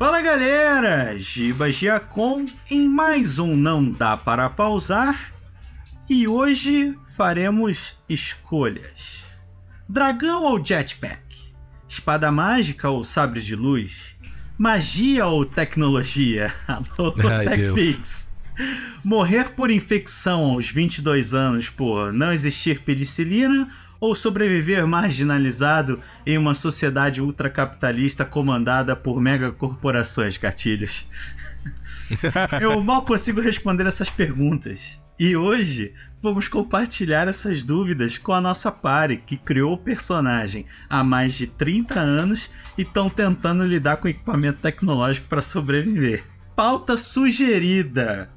Fala galera, Giba Giacom em mais um Não Dá Para Pausar e hoje faremos escolhas. Dragão ou jetpack? Espada mágica ou sabre de luz? Magia ou tecnologia? Alô, TechPix. Morrer por infecção aos 22 anos por não existir penicilina ou sobreviver marginalizado em uma sociedade ultracapitalista comandada por megacorporações, gatilhos? Eu mal consigo responder essas perguntas. E hoje vamos compartilhar essas dúvidas com a nossa pare, que criou o personagem há mais de 30 anos e estão tentando lidar com equipamento tecnológico para sobreviver. Pauta sugerida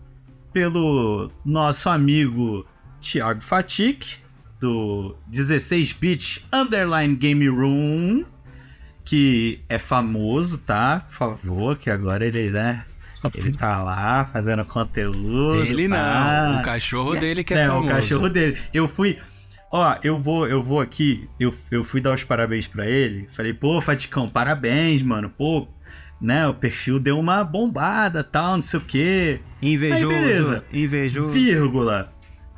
pelo nosso amigo Thiago Fatic, do 16-bit Underline Game Room, que é famoso, tá? Por favor, que agora ele, né? Ele tá lá fazendo conteúdo. Ele não, o cachorro dele que é, É, famoso. o cachorro dele. Eu fui. Ó, eu vou, eu vou aqui. Eu, eu fui dar os parabéns pra ele. Falei, pô, Faticão, parabéns, mano. Pô, né? O perfil deu uma bombada, tal, não sei o quê. Invejoso. Aí, beleza. Invejoso. Vírgula.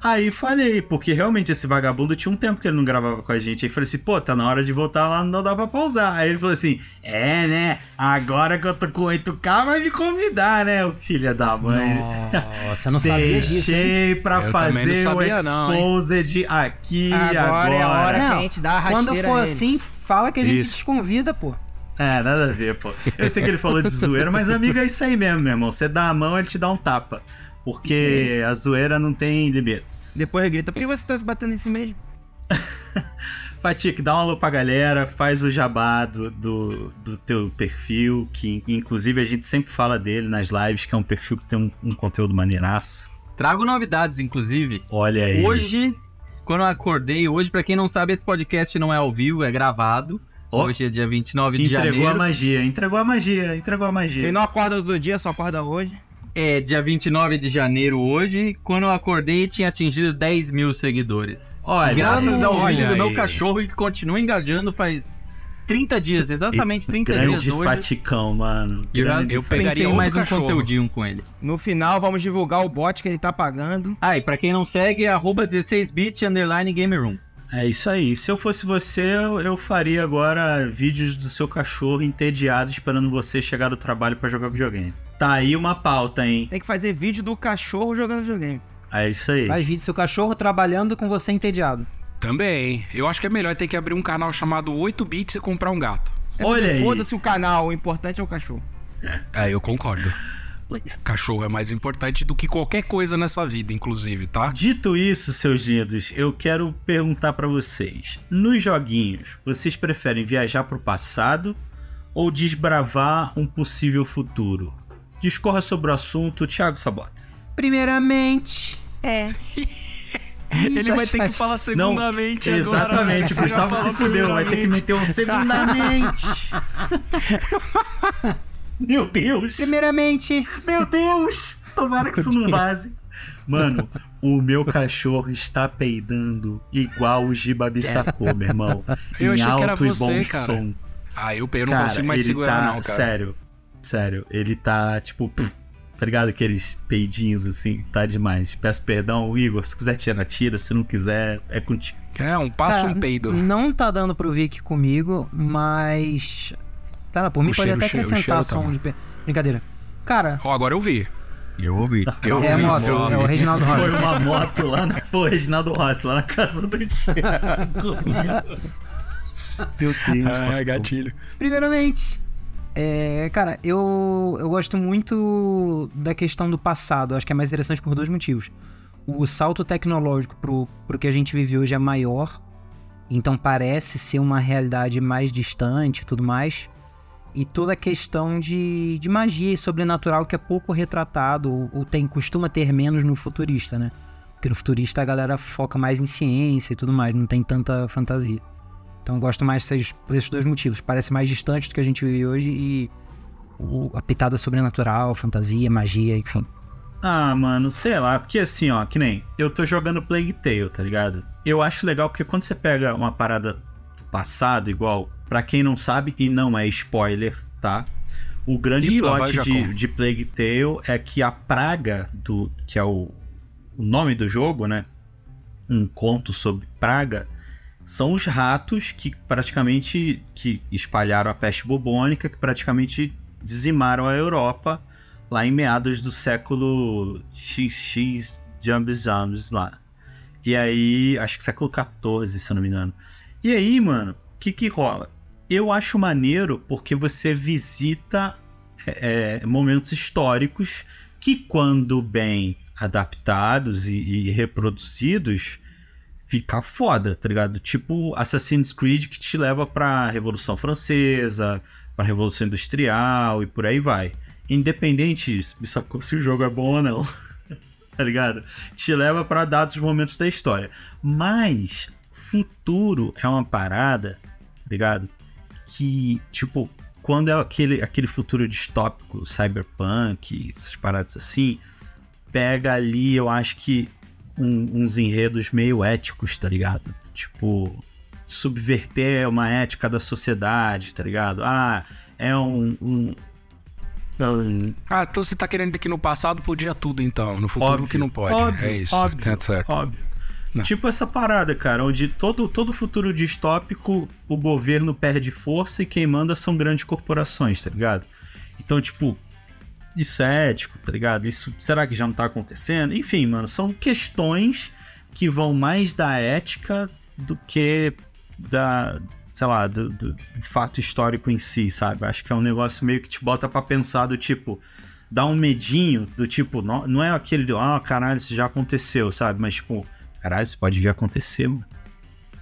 Aí falei, porque realmente esse vagabundo tinha um tempo que ele não gravava com a gente. Aí falei assim, pô, tá na hora de voltar lá, não dá pra pausar. Aí ele falou assim: é, né? Agora que eu tô com 8K, vai me convidar, né, o filho da mãe. Nossa, eu não sabia disso. hein? Deixei pra Eu fazer o sabia não, exposed aqui agora. Agora é a hora. Não, que a gente dá a quando for nele. assim, fala que a gente Isso. desconvida, pô. É, nada a ver, pô. Eu sei que ele falou de zoeira, mas amigo é isso aí mesmo, meu irmão. Você dá a mão, ele te dá um tapa. Porque a zoeira não tem limites. Depois grita, por que você tá se batendo em si mesmo? Fatik, dá um alô pra galera, faz o jabá do, do, do teu perfil, que inclusive a gente sempre fala dele nas lives, que é um perfil que tem um, um conteúdo maneiraço. Trago novidades, inclusive. Olha aí. Hoje, quando eu acordei, hoje, pra quem não sabe, esse podcast não é ao vivo, é gravado. Ó, Hoje é dia 29 de entregou janeiro. a magia, entregou a magia, entregou a magia. Ele não acorda todo dia, só acorda hoje. É dia 29 de janeiro hoje. Quando eu acordei, tinha atingido 10 mil seguidores. Olha, Graças ao olha vídeo do meu cachorro que continua engajando faz 30 dias, exatamente 30 grande dias hoje. Faticão, mano. E eu, Grande eu pensei pegaria mais um cachorro. conteúdinho com ele. No final, vamos divulgar o bot que ele tá pagando. Ah, e pra quem não segue, é arroba 16bit underline game room. É isso aí. Se eu fosse você, eu, eu faria agora vídeos do seu cachorro entediado esperando você chegar do trabalho pra jogar videogame. Tá aí uma pauta, hein? Tem que fazer vídeo do cachorro jogando videogame. É isso aí. Faz vídeo do seu cachorro trabalhando com você entediado. Também. Eu acho que é melhor ter que abrir um canal chamado 8 bits e comprar um gato. Olha aí. Foda-se o canal, o importante é o cachorro. É, eu concordo. Cachorro é mais importante do que qualquer coisa nessa vida, inclusive, tá? Dito isso, seus lindos, eu quero perguntar pra vocês. Nos joguinhos, vocês preferem viajar pro passado ou desbravar um possível futuro? Discorra sobre o assunto, Thiago Sabota. Primeiramente. É. Ele vai ter que falar Não, segundamente agora. exatamente, já Gustavo se fudeu, vai ter que meter um segundamente. Meu Deus! Primeiramente. Meu Deus! Tomara que isso não vaze. Mano, o meu cachorro está peidando igual o Giba Bissacô, meu irmão. Eu em achei que era alto e você, bom cara. som. Ah, eu, eu não Cara, consigo mais segurar, tá. não, cara. Sério, sério, ele tá tipo. pff, Tá ligado? Aqueles peidinhos assim, tá demais. Peço perdão, Igor. Se quiser tirar, tira. Se não quiser, é contigo. É, um passo Cara, um peido. Não tá dando pro Vic comigo, mas. Tá, por mim O pode cheiro, até cheiro, o acrescentar cheiro tá som bom. de. pe- Brincadeira. Cara, Ó, agora eu vi. Eu ouvi. Eu é a ouvi moto, é o Reginaldo Foi Rossi. uma moto lá na. Foi o Reginaldo Rossi, lá na casa do Thiago. Meu Deus. Ah, gatilho. Primeiramente, é, cara, eu, eu gosto muito da questão do passado. Acho que é mais interessante por dois motivos. O salto tecnológico pro, pro que a gente vive hoje é maior, então parece ser uma realidade mais distante e tudo mais. E toda a questão de, de magia e sobrenatural que é pouco retratado, ou, ou tem, costuma ter menos no futurista, né? Porque no futurista a galera foca mais em ciência e tudo mais, não tem tanta fantasia. Então eu gosto mais desses, por esses dois motivos. Parece mais distante do que a gente vive hoje e o, a pitada sobrenatural, fantasia, magia, enfim. Ah, mano, sei lá, porque assim, ó, que nem eu tô jogando Plague Tale, tá ligado? Eu acho legal porque quando você pega uma parada do passado, igual, pra quem não sabe, e não é spoiler, tá? O grande Ih, plot de, de Plague Tale é que a praga do. que é o, o nome do jogo, né? Um conto sobre praga. São os ratos que praticamente que espalharam a peste bubônica, que praticamente dizimaram a Europa lá em meados do século XX Jambes Jambes lá. E aí, acho que século XIV, se eu não me engano. E aí, mano, o que que rola? Eu acho maneiro porque você visita é, é, momentos históricos que, quando bem adaptados e, e reproduzidos, fica foda, tá ligado? Tipo Assassin's Creed que te leva pra Revolução Francesa, pra Revolução Industrial e por aí vai. Independente se o jogo é bom ou não, tá ligado? Te leva pra dados momentos da história. Mas futuro é uma parada, tá ligado? Que, tipo, quando é aquele, aquele futuro distópico, cyberpunk, essas paradas assim, pega ali, eu acho que um- uns enredos meio éticos, tá ligado? Tipo, subverter uma ética da sociedade, tá ligado? Ah, é um. um- um- Ah, então você tá querendo dizer que no passado podia tudo, então. No futuro óbvio, que não pode. Óbvio, é isso. Óbvio, É certo. óbvio. Não. Tipo essa parada, cara, onde todo, todo futuro distópico o governo perde força e quem manda são grandes corporações, tá ligado? Então, tipo, isso é ético, tá ligado? Isso será que já não tá acontecendo? Enfim, mano, são questões que vão mais da ética do que da, sei lá, do, do- do fato histórico em si, sabe? Acho que é um negócio meio que te bota pra pensar do tipo, dá um medinho do tipo, não, não é aquele do, ah, caralho, isso já aconteceu, sabe? Mas tipo, caralho, isso pode vir a acontecer, mano.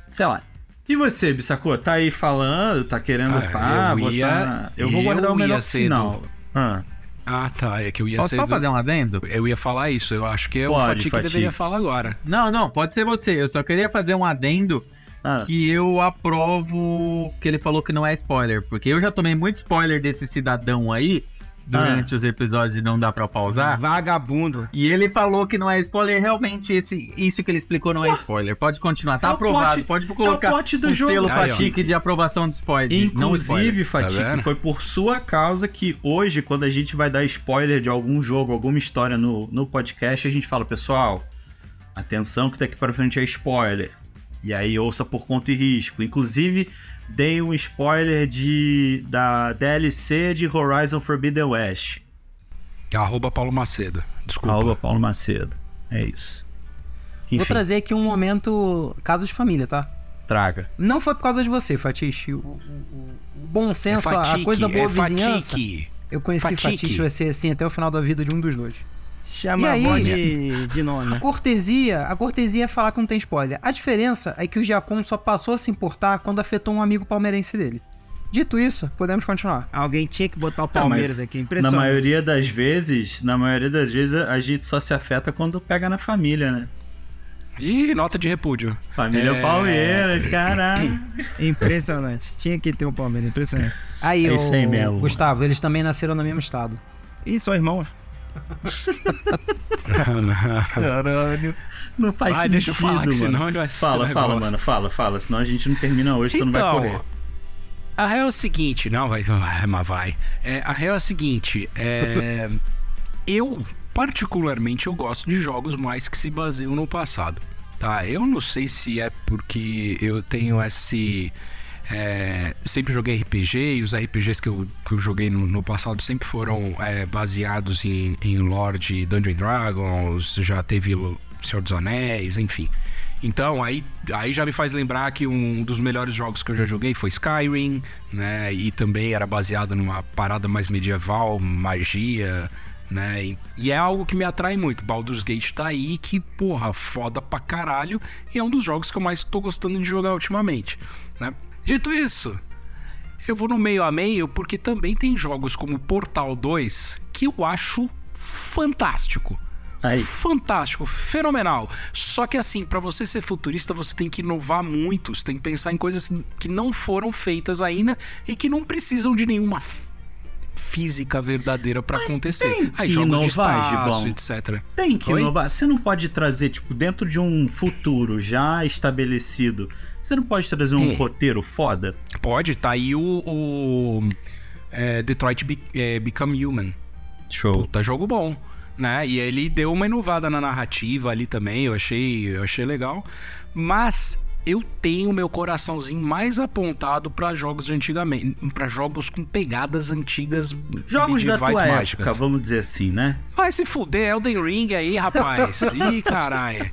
Sei lá. E você, Bissacô, tá aí falando, tá querendo Ah, pá, eu botar... ia- eu vou guardar eu o melhor ser final. do- Ah, Ah, tá. É que eu ia Posso ser. só do- fazer um adendo? Eu ia falar isso. Eu acho que é o Pode, Fatih que deveria falar agora. Não, não, pode ser você. Eu só queria fazer um adendo ah. que eu aprovo que ele falou que não é spoiler. Porque eu já tomei muito spoiler desse cidadão aí durante os episódios e não dá pra pausar. Vagabundo. E ele falou que não é spoiler, realmente esse, isso que ele explicou não é spoiler. Pode continuar, tá É aprovado. plot- pode é o colocar plot do um jogo, selo Aí. Fatique de aprovação de spoiler. não. Inclusive, Tá vendo? foi por sua causa que hoje, quando a gente vai dar spoiler de algum jogo, alguma história no, no podcast, a gente fala, pessoal, atenção que daqui para frente é spoiler. E aí ouça por conta e risco. Inclusive, dei um spoiler de da DLC de Horizon Forbidden West. Arroba Paulo Macedo. Desculpa. Arroba Paulo Macedo. É isso. Vou Enfim, trazer aqui um momento caso de família, tá? traga. Não foi por causa de você, Fatiche. O, o- o- bom É senso, a- a Fatique, coisa boa é vizinhança. Fatique. Eu conheci Fatique. Fatiche, vai ser assim até o final da vida de um dos dois. Chama E aí? a avó de, de nona. A cortesia, a cortesia é falar que não tem spoiler. A diferença é que o Giacom só passou a se importar quando afetou um amigo palmeirense dele. Dito isso, podemos continuar. Alguém tinha que botar o Não, mas Palmeiras aqui. Na Impressionante. maioria das vezes, na maioria das vezes, a gente só se afeta quando pega na família, né? Ih, nota de repúdio. Família É. Palmeiras, caralho. Impressionante. Tinha que ter o Palmeiras. Impressionante. Aí, É ô, isso aí mesmo. Gustavo, eles também nasceram no mesmo estado. Ih, são irmãos. Caralho. Não faz sentido, deixa eu falar, mano. senão ele vai ser Fala, fala, negócio. mano, fala, fala. Senão a gente não termina hoje, tu não vai Então, correr. A real é o seguinte, não, vai, vai mas vai. É, a real é o seguinte, é, eu particularmente eu gosto de jogos mais que se baseiam no passado, tá? Eu não sei se é porque eu tenho esse é, sempre joguei RPG e os RPGs que eu, que eu joguei no, no passado sempre foram é, baseados em, em lore and Dragons, já teve Senhor dos Anéis, enfim. Então, aí, aí já me faz lembrar que um dos melhores jogos que eu já joguei foi Skyrim, né? E também era baseado numa parada mais medieval, magia, né? E, e é algo que me atrai muito. Baldur's Gate tá aí, que, porra, foda pra caralho. E é um dos jogos que eu mais tô gostando de jogar ultimamente, né? Dito isso, eu vou no meio a meio porque também tem jogos como Portal 2 que eu acho fantástico. Aí. Fantástico, fenomenal. Só que assim, pra você ser futurista, você tem que inovar muito, você tem que pensar em coisas que não foram feitas ainda e que não precisam de nenhuma física verdadeira pra acontecer. Aí que jogos de inovar, espaço, etc. Tem que Oi? inovar. Você não pode trazer, tipo, dentro de um futuro já estabelecido, você não pode trazer um Hum. roteiro foda? Pode, tá aí o. o é, Detroit Be- é, Become Human. Show. Puta jogo bom, né? E ele deu uma inovada na narrativa ali também, eu achei, eu achei legal. Mas eu tenho meu coraçãozinho mais apontado pra jogos de antigamente, para jogos com pegadas antigas Jogos da tua mágicas. época, vamos dizer assim, né? Vai se fuder, Elden Ring aí, rapaz. Ih, caralho.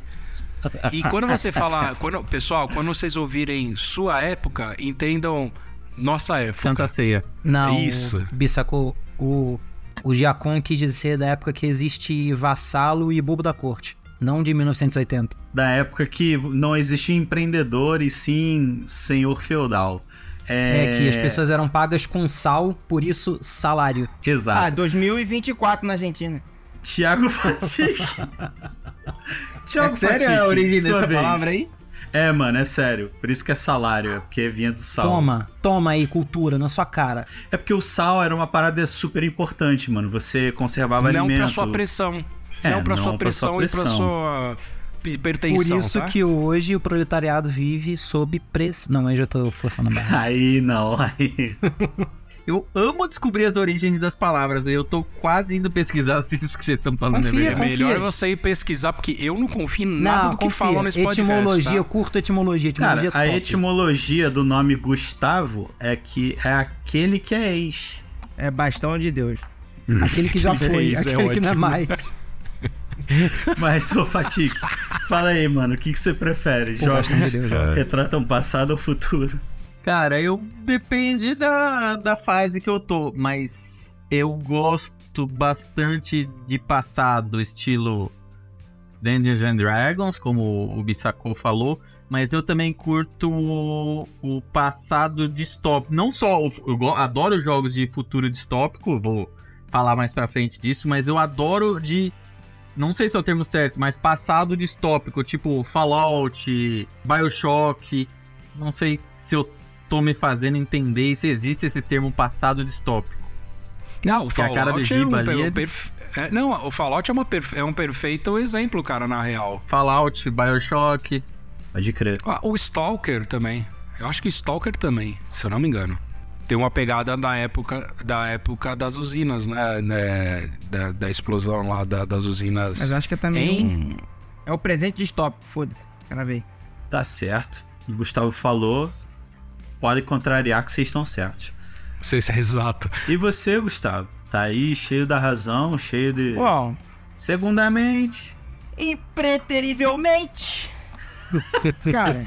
E quando você fala, quando, pessoal, quando vocês ouvirem sua época, entendam nossa época. Santa Ceia. Não, Isso. Bissacou, o, o Giacon quis dizer da época que existe vassalo e bobo da corte, não de 1980. Da época que não existia empreendedor e sim senhor feudal. É, que as pessoas eram pagas com sal, por isso salário. Ah, Exato. 2024 na Argentina. Tiago Fatique. Tiago É sério Fatique, a origem sua dessa vez. palavra aí? É, mano, é sério. Por isso que é salário, é porque vinha do sal. Toma, toma aí, cultura, na sua cara. É porque o sal era uma parada super importante, mano. Você conservava Não alimento. pra sua pressão. É, não pra não sua sua pressão, e pra pressão. sua. Por isso tá? que hoje o proletariado vive sob pressão. Não, aí já tô forçando a barra. Aí não, aí. Eu amo descobrir as origens das palavras. Eu tô quase indo pesquisar se isso que vocês estão falando Confia, é É verdade. melhor confia. você ir pesquisar, porque eu não confio em nada Não, do que confia. falam nesse podcast. etimologia, tá? eu curto etimologia. Cara, Etimologia a etimologia do nome Gustavo é que é aquele que é ex. É bastão de Deus. Aquele que já foi, Isso é aquele que não é ótimo. mais. Mas, ô Fatique, fala aí, mano, o que, que você prefere? Pô, Jogos de Deus, retratam passado ou futuro? Cara, eu depende da, da fase que eu tô, mas eu gosto bastante de passado, estilo Dungeons and Dragons, como o Bissacô falou, mas eu também curto o, o passado distópico. Não só, eu go- adoro jogos de futuro distópico, vou falar mais pra frente disso, mas eu adoro de. Não sei se é o termo certo, mas passado distópico, tipo Fallout, Bioshock. Não sei se eu tô me fazendo entender se existe esse termo passado distópico. Não, o Que a Fallout cara do é um ali é- perfe- é, Não, o Fallout é, uma perfe- é um perfeito exemplo, cara, na real. Fallout, Bioshock. Pode crer. Ah, O Stalker também. Eu acho que Stalker também, se eu não me engano. Tem uma pegada da época, da época das usinas, né? né, Da, da explosão lá da- das usinas. Mas acho que é também Em- um... É o presente distópico, foda-se. Quero ver. Tá certo. O Gustavo falou. Pode contrariar que vocês estão certos. Sei se é exato. E você, Gustavo? Tá aí cheio da razão, cheio de. Bom, Segundamente. impreterivelmente. Cara,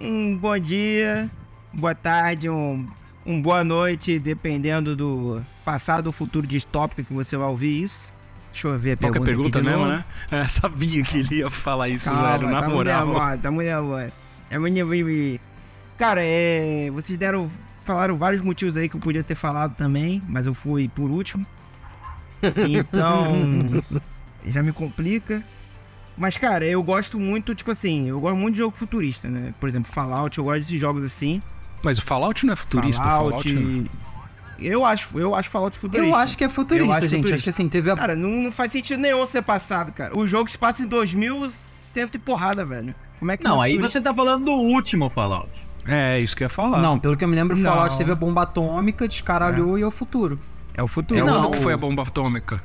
um bom dia, boa tarde, um, um boa noite, dependendo do passado ou futuro distópico que você vai ouvir isso. Deixa eu ver a pergunta, a pergunta mesmo, né? É, sabia que ele ia falar isso, Calma, velho, na tá moral. Nervoso, tá muito nervoso. É muito. Cara, é, vocês deram, falaram vários motivos aí que eu podia ter falado também, mas eu fui por último. Então, já me complica. Mas, cara, eu gosto muito, tipo assim, eu gosto muito de jogo futurista, né? Por exemplo, Fallout, eu gosto desses jogos assim. Mas o Fallout não é futurista, Fallout. Fallout. Eu acho, eu acho Fallout futurista. Eu acho que é futurista, acho gente. futurista. Acho que assim, teve a. Cara, não, não faz sentido nenhum ser passado, cara. O jogo se passa em 2100 e porrada, velho. Como é que Não, é aí futurista? você tá falando do último Fallout. É, isso que eu ia falar. Não, pelo que eu me lembro, o Não. Fallout teve a bomba atômica, descaralhou e é o futuro. É o futuro. E Não, quando que foi a bomba atômica?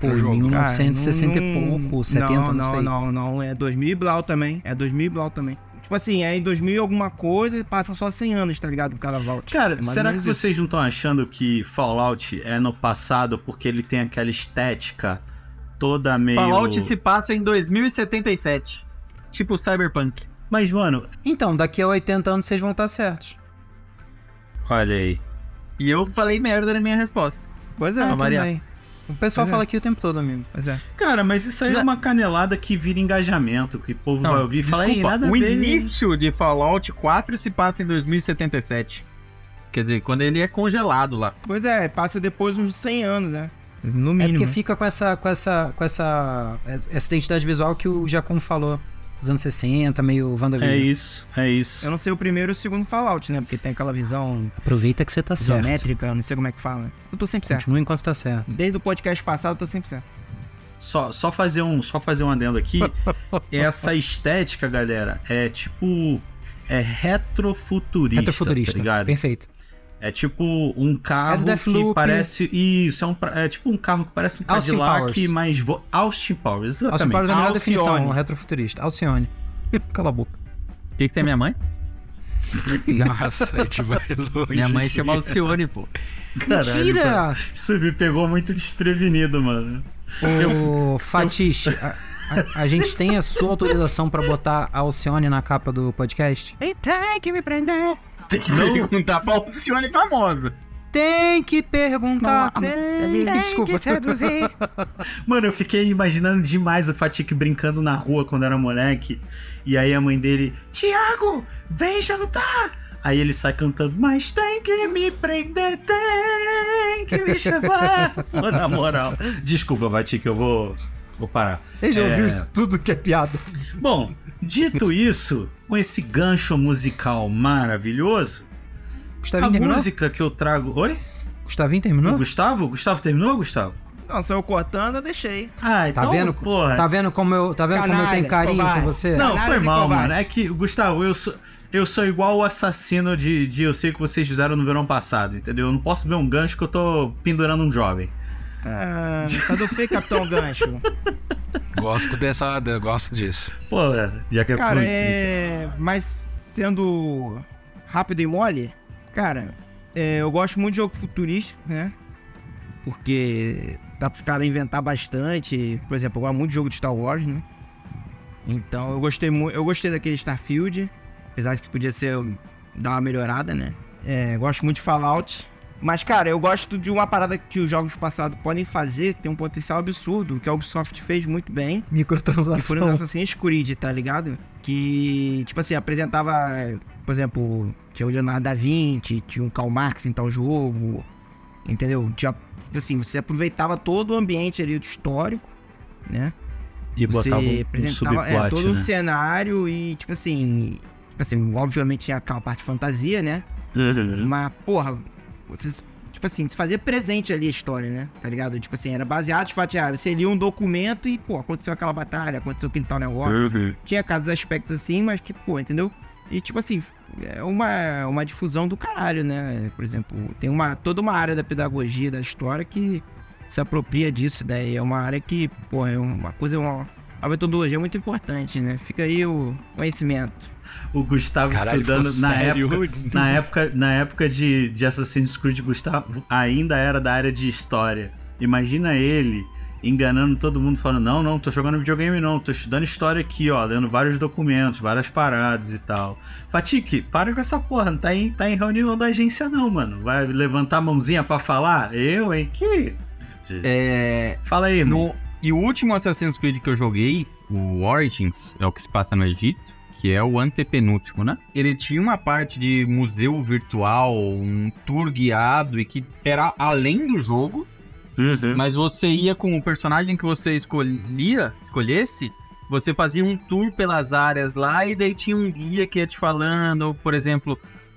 Pô, jogo. 1960 Cara, e pouco, 70, não, não, sei. Não, não, é 2000 e blau também. É 2000 e blau também. Tipo assim, é em 2000 e alguma coisa e passa só 100 anos, tá ligado? Pro cara Vault. Cara, É será que isso. vocês não estão achando que Fallout é no passado porque ele tem aquela estética toda meio. Fallout se passa em 2077. Tipo Cyberpunk. Mas, mano, Então, daqui a 80 anos vocês vão estar certos. olha aí. E eu falei merda na minha resposta. Pois é, Ah, variar. bem. O pessoal Pois é. fala aqui o tempo todo, amigo. pois é. Cara, mas isso aí é uma canelada que vira engajamento, que o povo vai ouvir e fala, ei, nada a o ver. início de Fallout 4 se passa em 2077. Quer dizer, quando ele é congelado lá. Pois é, passa depois uns 100 anos, né? No É mínimo. porque fica com essa, com essa, com essa, essa identidade visual que o Jacom falou. Dos anos 60, meio É WandaVision. isso, é isso. Eu não sei o primeiro e o segundo Fallout, né? Porque tem aquela visão Aproveita que você tá certo. isométrica, eu não sei como é que fala. Eu tô sempre certo. Continua enquanto tá certo. Desde o podcast passado, eu tô sempre certo. Só, só fazer um, só fazer um adendo aqui. Essa estética, galera, é tipo é retrofuturista, Retrofuturista. tá ligado? Perfeito. É tipo um carro que Deathloop. parece. Isso, é, um, é tipo um carro que parece um Austin Cadillac, Powers. mas. Vo... Austin Powers, exatamente. é a melhor Alcione. definição, um retrofuturista. Alcione. Cala a boca. O que, que tem minha mãe? Nossa, a gente vai longe. Minha mãe chama Alcione, pô. Caralho, Mentira! cara. Isso me pegou muito desprevenido, mano. Ô, Fatish, a, a- a gente tem a sua autorização pra botar a Alcione na capa do podcast? E tem que me prender. Tem que perguntar pra Alcione famosa. Tem que perguntar. Não, tem... tem Desculpa. que. Mano, eu fiquei imaginando demais o Fatik brincando na rua quando era moleque. E aí a mãe dele, Tiago, vem jantar! Aí ele sai cantando, mas tem que me prender, tem que me chamar. Pô, na moral. Desculpa, Fatik, eu vou, vou parar. Ele já É, ouviu isso tudo que é piada. Bom, dito isso, com esse gancho musical maravilhoso, a Gustavinho terminou? música que eu trago. Oi? Gustavinho O terminou? Gustavo? O Gustavo terminou, Gustavo? Não, saiu cortando, eu deixei. Ah, então. Tá vendo? Porra. Tá vendo como eu, tá vendo como eu tenho carinho covarde. com você? Não, Canalha foi mal, covarde. mano. É que, Gustavo, eu sou, eu sou igual o assassino de, de Eu Sei o que vocês fizeram no verão passado, entendeu? Eu não posso ver um gancho que eu tô pendurando um jovem. Ah, cadê o fake Capitão Gancho? Gosto dessa. eu Gosto disso. Pô, já que é Cara, é. Mas sendo rápido e mole, cara, é, eu gosto muito de jogo futurístico, né? Porque dá pros caras inventar bastante. Por exemplo, eu gosto muito de jogo de Star Wars, né? Então eu gostei muito. Eu gostei daquele Starfield. Apesar de que podia ser dar uma melhorada, né? É, gosto muito de Fallout. Mas, cara, eu gosto de uma parada que os jogos passados podem fazer, que tem um potencial absurdo, que a Ubisoft fez muito bem. Que foi no Microtransação. Assassin's Creed, tá ligado? Que, tipo assim, apresentava, por exemplo, tinha o Leonardo da Vinci, tinha um Karl Marx em tal jogo, entendeu? Tinha, tipo assim, você aproveitava todo o ambiente ali do histórico, né? E botava um, um apresentava é, subplot, todo um né? cenário e, tipo assim, tipo assim, obviamente tinha aquela parte de fantasia, né? Uhum. Mas, porra, tipo assim, se fazia presente ali a história, né? Tá ligado? Tipo assim, era baseado em fatos reais. Você lia um documento e, pô, aconteceu aquela batalha, aconteceu aquele tal negócio. Uhum. Tinha cada aspectos assim, mas que, pô, entendeu? E, tipo assim, é uma, uma difusão do caralho, né? Por exemplo, tem uma, toda uma área da pedagogia, da história que se apropria disso, daí é uma área que, pô, é uma coisa, uma, uma metodologia muito importante, né? Fica aí o conhecimento. O Gustavo Caralho, estudando na sério. época, na época, na época de, de Assassin's Creed, Gustavo ainda era da área de história. Imagina ele enganando todo mundo, falando: Não, não, tô jogando videogame, não, tô estudando história aqui, ó, lendo vários documentos, várias paradas e tal. Fatique, para com essa porra, não tá em, tá em reunião da agência, não, mano. Vai levantar a mãozinha pra falar? Eu, hein? Que. É. Fala aí. No, e o último Assassin's Creed que eu joguei, o Origins, é o que se passa no Egito, que é o antepenúltimo, né? Ele tinha uma parte de museu virtual, um tour guiado e que era além do jogo, Uhum. mas você ia com o personagem que você escolhia, escolhesse, você fazia um tour pelas áreas lá e daí tinha um guia que ia te falando, por exemplo,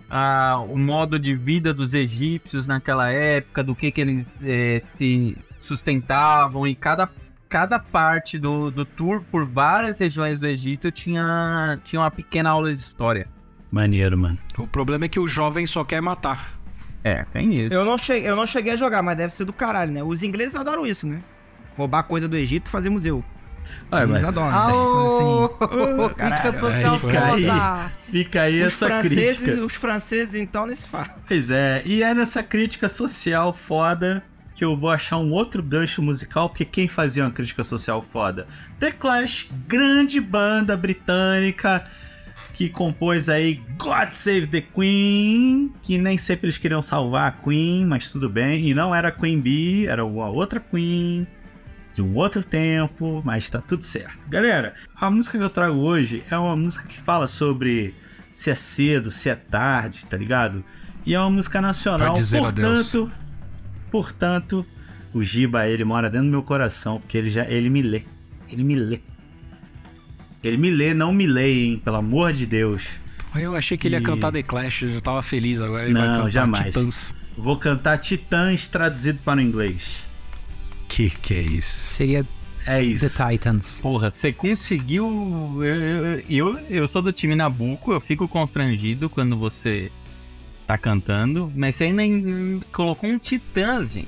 ah, o modo de vida dos egípcios naquela época, do que, que eles eh, se sustentavam e cada, cada parte do, do tour por várias regiões do Egito tinha, tinha uma pequena aula de história. Maneiro, mano. O problema é que o jovem só quer matar. É, tem isso. Eu não, cheguei, eu não cheguei a jogar, mas deve ser do caralho, né? Os ingleses adoram isso, né? Roubar coisa do Egito e fazer museu. Olha, Eles mas adoram. Aô! Assim, Crítica social Fica aí, foda! fica aí os, essa franceses, crítica. os franceses, então, nesse faz. Pois é, e é nessa crítica social foda que eu vou achar um outro gancho musical, porque quem fazia uma crítica social foda? The Clash, grande banda britânica que compôs aí God Save the Queen, que nem sempre eles queriam salvar a Queen, mas tudo bem, e não era a Queen Bee, era uma outra Queen de um outro tempo, mas tá tudo certo. Galera, a música que eu trago hoje é uma música que fala sobre se é cedo, se é tarde, tá ligado? E é uma música nacional, portanto, portanto, o Giba, ele mora dentro do meu coração, porque ele já ele me lê. Ele me lê. Ele me lê, não me lê, hein, pelo amor de Deus. Eu achei que ele ia E- cantar The Clash, eu já tava feliz agora. Ele vai Não, cantar jamais. Titãs. Vou cantar Titãs traduzido para o inglês. Que que é isso? Seria É The isso. Titans. Porra, você conseguiu. Eu, eu, eu, eu sou do time Nabucco, eu fico constrangido quando você tá cantando, mas você ainda colocou um titã, gente.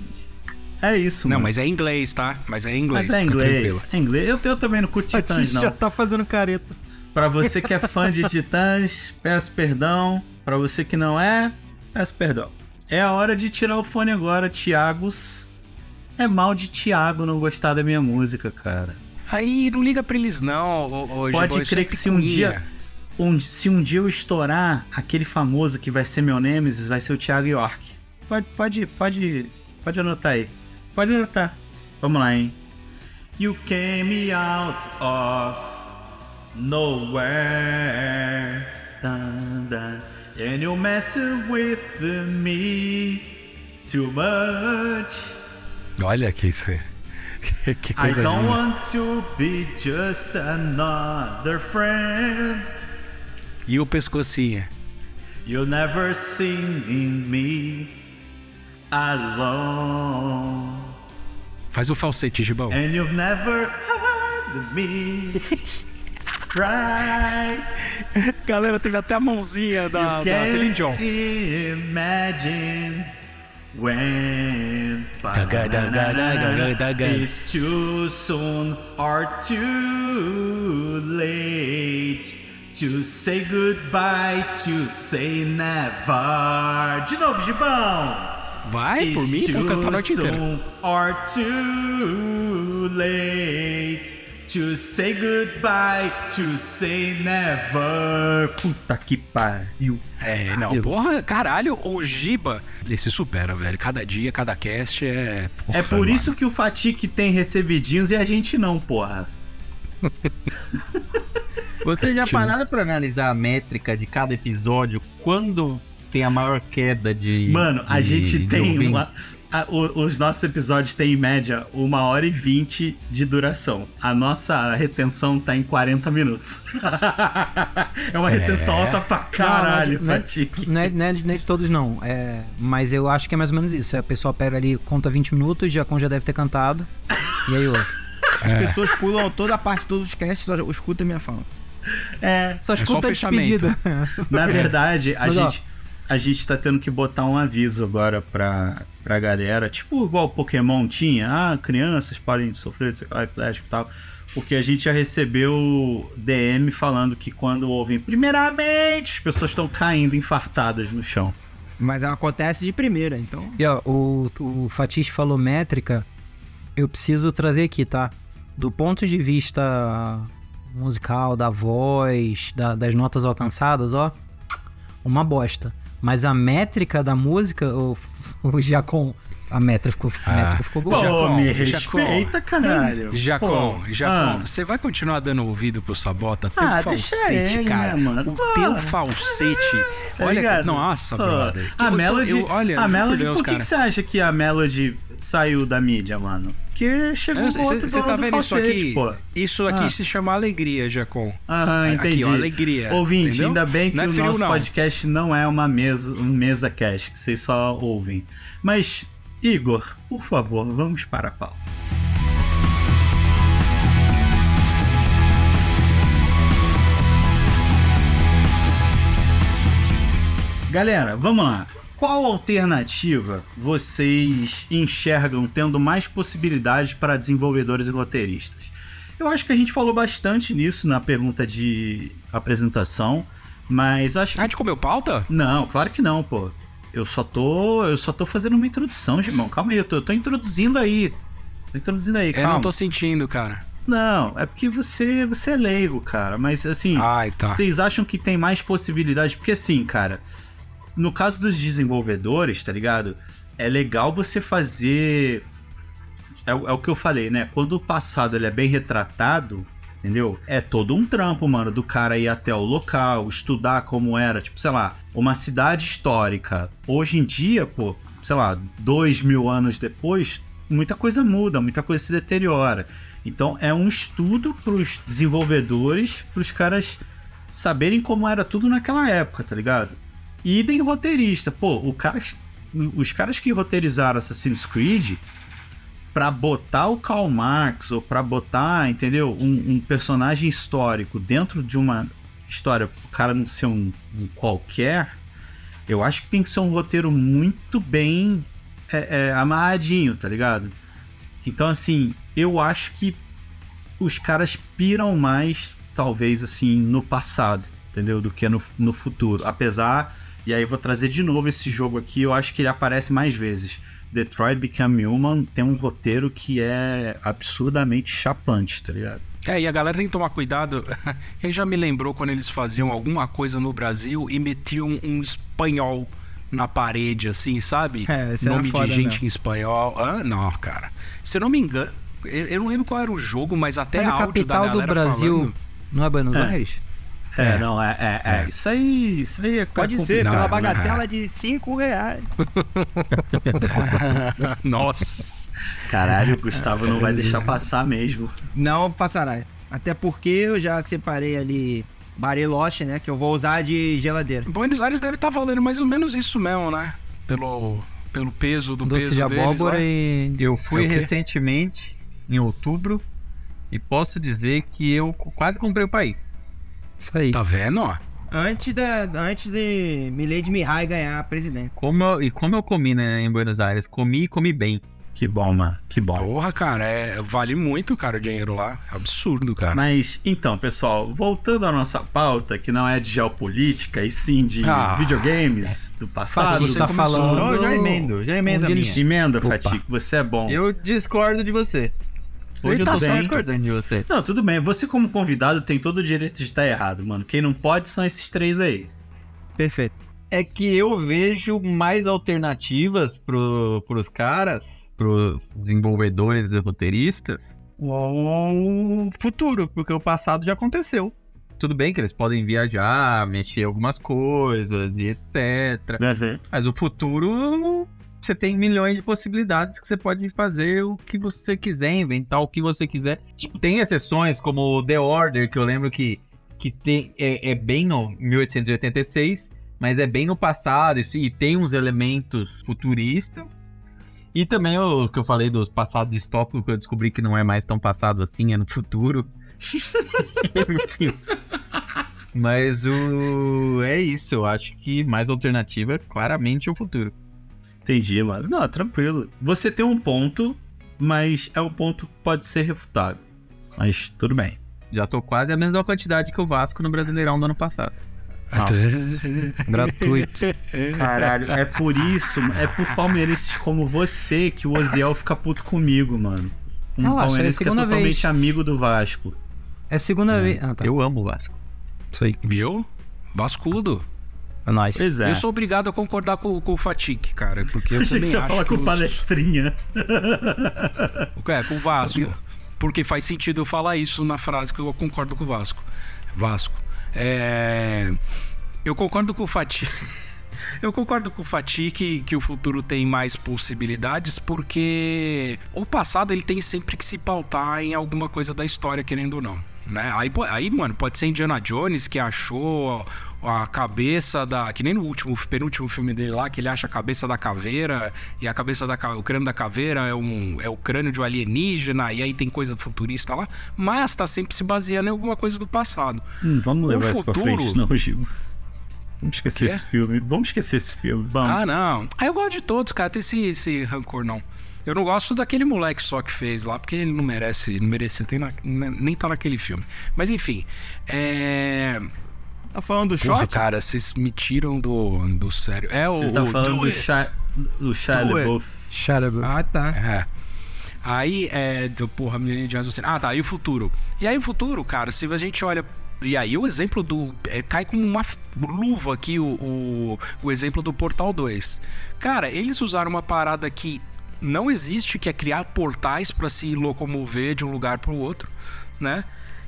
É isso, Não, mano. mas é inglês, tá? Mas é inglês. Mas é inglês. É inglês. Eu, eu também não curto Titãs, Patife já não. tá fazendo careta. Pra você que é fã de Titãs, peço perdão. Pra você que não é, peço perdão. É a hora de tirar o fone agora, Tiagos. É mal de Tiago não gostar da minha música, cara. Aí não liga pra eles, não. ô- ô, Pode Gibão, crer é que se um dia. Um- se um dia eu estourar, aquele famoso que vai ser meu Nemesis vai ser o Thiago York. Pode, pode, pode, pode anotar aí. Pode anotar. Vamos lá, hein? You came out of nowhere. Dun, dun, and you mess with me too much. Olha que, que, que I coisa don't linda. want to be just another friend. E o pescocinho? You never seen in me alone. Faz o falsete, Gibão. And you've never heard me cry. Galera, teve até a mãozinha da, you da Celine Dion. imagine when it's too soon or too late to say goodbye, to say never. De novo, Gibão. Vai, por mim, vou cantar a noite inteira. or too late to say goodbye, to say never. Puta que pariu. É, não, porra, caralho, o Giba, ele se supera, velho. Cada dia, cada cast é. porra, É por mano. isso que o Fatik tem recebidinhos e a gente não, porra. Vocês já pararam pra analisar a métrica de cada episódio? Quando tem a maior queda de. Mano, a de- gente de tem ouvinte? uma. a- o- os nossos episódios têm em média uma hora e vinte de duração. A nossa retenção tá em 40 minutos. é uma retenção alta pra caralho, não, é, Fatik. não, é, não, é de, não é de todos, não. É, mas eu acho que é mais ou menos isso. A pessoa pega ali, conta 20 minutos, Jacon já deve ter cantado. E aí ouve. As pessoas pulam toda a parte, todos os casts, só escutam a minha fala. É, Só só escuta o a despedida. Na verdade, a Mas, ó. gente, a gente tá tendo que botar um aviso agora pra, pra galera. Tipo, igual o Pokémon tinha. Ah, crianças sofrer de plástico e tal. Porque a gente já recebeu DM falando que quando ouvem primeiramente, as pessoas estão caindo infartadas no chão. Mas acontece de primeira, então. E ó, o, o Fatiche falou métrica. Eu preciso trazer aqui, tá? Do ponto de vista musical, da voz, da- das notas alcançadas, ó. Uma bosta. Mas a métrica da música, o, o Jacon. A métrica ficou, a métrica ficou Pô, boa. Jacon, me Jacon. respeita, caralho. Jacon, Pô, Jacon, ah. você vai continuar dando ouvido pro Sabota? Teu Ah, deixa falsete, ele, cara. né, mano? O Pô. teu falsete. Tá olha, ligado? nossa, Pô, brother. A Eu tô- Melody. eu- olha, a Melody, por Deus, por que, que você acha que a Melody saiu da mídia, mano? Porque chegou outro Você tá do vendo isso falsete, aqui? pô. Isso aqui Ah. se chama alegria, Jacon. Ah, Aqui, entendi. ó, alegria, Ouvinte, entendeu? ainda bem que é o frio, nosso não. podcast não é uma mesa, um mesa cast, que vocês só ouvem. Mas, Igor, por favor, vamos para a pauta. Galera, vamos lá. Qual alternativa vocês enxergam tendo mais possibilidades para desenvolvedores e roteiristas? Eu acho que a gente falou bastante nisso na pergunta de apresentação, mas acho A gente comeu pauta? não, claro que não, pô. Eu só tô, eu só tô fazendo uma introdução, irmão. Calma aí, eu tô, eu tô introduzindo aí. Tô introduzindo aí, Eu calma. não tô sentindo, cara. Não, é porque você, você é leigo, cara. Mas assim, Ai, tá. vocês acham que tem mais possibilidade? Porque assim, cara, no caso dos desenvolvedores, tá ligado? É legal você fazer. É, o- é o que eu falei, né? Quando o passado ele é bem retratado, entendeu? É todo um trampo, mano, do cara ir até o local, estudar como era, tipo, sei lá, uma cidade histórica. Hoje em dia, pô, sei lá, dois mil anos depois, muita coisa muda, muita coisa se deteriora. Então é um estudo pros desenvolvedores, pros caras saberem como era tudo naquela época, tá ligado? Idem roteirista. Pô, o cara, os caras que roteirizaram Assassin's Creed, pra botar o Karl Marx ou pra botar, entendeu, um, um personagem histórico dentro de uma história, o cara não ser um, um qualquer, Eu acho que tem que ser um roteiro muito bem é, é, amarradinho, tá ligado? Então, assim, eu acho que os caras piram mais, talvez, assim, no passado, entendeu? Do que no, no futuro. Apesar, e aí eu vou trazer de novo esse jogo aqui, eu acho que ele aparece mais vezes. Detroit Become Human tem um roteiro que é absurdamente chapante, tá ligado? É, e a galera tem que tomar cuidado. Quem já me lembrou quando eles faziam alguma coisa no Brasil e metiam um espanhol na parede, assim, sabe? É, Nome foda de gente mesmo. em espanhol. Ah, não, cara. Se eu não me engano, eu, eu não lembro qual era o jogo, mas até Mas a áudio da capital do galera Brasil falando- não é Buenos É. Aires? É, É. não, é, é, é. Isso aí, isso aí é Pode é ser, Não, pela bagatela de 5 reais. Nossa. Caralho, o Gustavo não vai deixar passar mesmo. Não passará. Até porque eu já separei ali Bariloche, né? Que eu vou usar de geladeira. Buenos Aires deve estar valendo mais ou menos isso mesmo, né? Pelo, pelo peso do Doce peso de deles abóbora lá. e. Eu fui É recentemente, em outubro, e posso dizer que eu quase comprei o país. Isso aí. Tá vendo, ó? Antes, da, antes de Milady Mihai ganhar a presidente. Como eu- e como eu comi né, em Buenos Aires? Comi e comi bem. Que bom, mano. Que bom. Porra, cara, é, vale muito, cara, o dinheiro lá. Absurdo, cara. Mas, então, pessoal, voltando à nossa pauta, que não é de geopolítica, e sim de Ah. videogames do passado. Fatico você tá começou. falando. Eu já emendo, já emendo a minha. Emenda, Opa. Fatico, você é bom. Eu discordo de você. Hoje eu Tá tô só bem. discordando de você. Não, tudo bem. Você, como convidado, tem todo o direito de estar errado, mano. Quem não pode são esses três aí. Perfeito. É que eu vejo mais alternativas pro, pros caras, pros desenvolvedores e roteiristas, o futuro, porque o passado já aconteceu. Tudo bem que eles podem viajar, mexer algumas coisas e etc. Mas o futuro, você tem milhões de possibilidades que você pode fazer o que você quiser, inventar o que você quiser. Tipo, tem exceções como o The Order, que eu lembro que, que tem, é, é bem no 1886, mas é bem no passado e, e tem uns elementos futuristas. E também o que eu falei dos passados distópicos, que eu descobri que não é mais tão passado assim, é no futuro. Mas o. É isso, eu acho que mais alternativa é claramente o futuro. Entendi, mano. Não, tranquilo. Você tem um ponto, mas é um ponto que pode ser refutado. Mas tudo bem. Já tô quase a mesma quantidade que o Vasco no Brasileirão do ano passado. Gratuito. Caralho, é por isso, é por palmeirenses como você que o Oziel fica puto comigo, mano. Um Relaxa, é palmeirense que é segunda totalmente vez. amigo do Vasco. É segunda vez. Ah, tá. Eu amo o Vasco. Isso aí. Viu? Vascudo. É nóis. Pois é. Eu sou obrigado a concordar com, com o Fatique, cara. Porque eu Achei que também você ia acho falar com que o os- palestrinha. É, com o Vasco. Porque faz sentido eu falar isso na frase que eu concordo com o Vasco. Vasco. É... Eu concordo com o Fatih. Eu concordo com o Fatih que, que o futuro tem mais possibilidades, porque o passado ele tem sempre que se pautar em alguma coisa da história, querendo ou não. Né? Aí, aí, mano, pode ser Indiana Jones que achou a cabeça da. Que nem no último, penúltimo filme dele lá, que ele acha a cabeça da caveira, e a cabeça da o crânio da caveira é, um, é o crânio de um alienígena, e aí tem coisa futurista lá, mas tá sempre se baseando em alguma coisa do passado. Hum, vamos O levar isso pra futuro- frente, não, Gil. Vamos esquecer esse filme. Vamos esquecer esse filme. Vamos. Ah, não. Ah, eu gosto de todos, cara. Tem esse, esse rancor, não. Eu não gosto daquele moleque só que fez lá, porque ele não merece, não merece ter na- nem tá naquele filme. Mas enfim, é. Tá falando do Porra, shot? cara, vocês me tiram do, do sério. É o. Ele tá o falando Do do, do. Shut Ah, tá. É. Aí, é. do- Porra, menina de raciocínio. Ah, tá. E o futuro? E aí, o futuro, cara, se a gente olha. E aí, o exemplo do. é, cai como uma luva aqui o, o, o exemplo do Portal 2. Cara, eles usaram uma parada que não existe, que é criar portais pra se locomover de um lugar pro outro, né?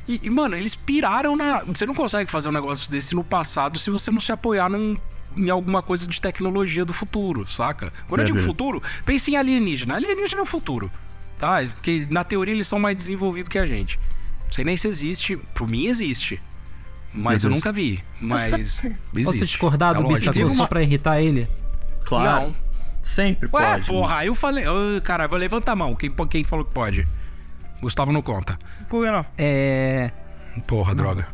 E, e, mano, eles piraram na. Você não consegue fazer um negócio desse no passado se você não se apoiar num- em alguma coisa de tecnologia do futuro, saca? Quando eu digo Uhum. futuro, pense em alienígena. Alienígena é o futuro, tá? Porque na teoria eles são mais desenvolvidos que a gente. Não sei nem se existe. Por mim existe. Mas eu nunca vi. Mas existe. Posso discordar É do. Bissacô Diga só pra irritar ele? Claro. Não. Sempre Ué, pode. porra, eu falei. Cara, vou levantar a mão. Quem, quem falou que pode? Gustavo não conta. Por que não? É. Porra, droga.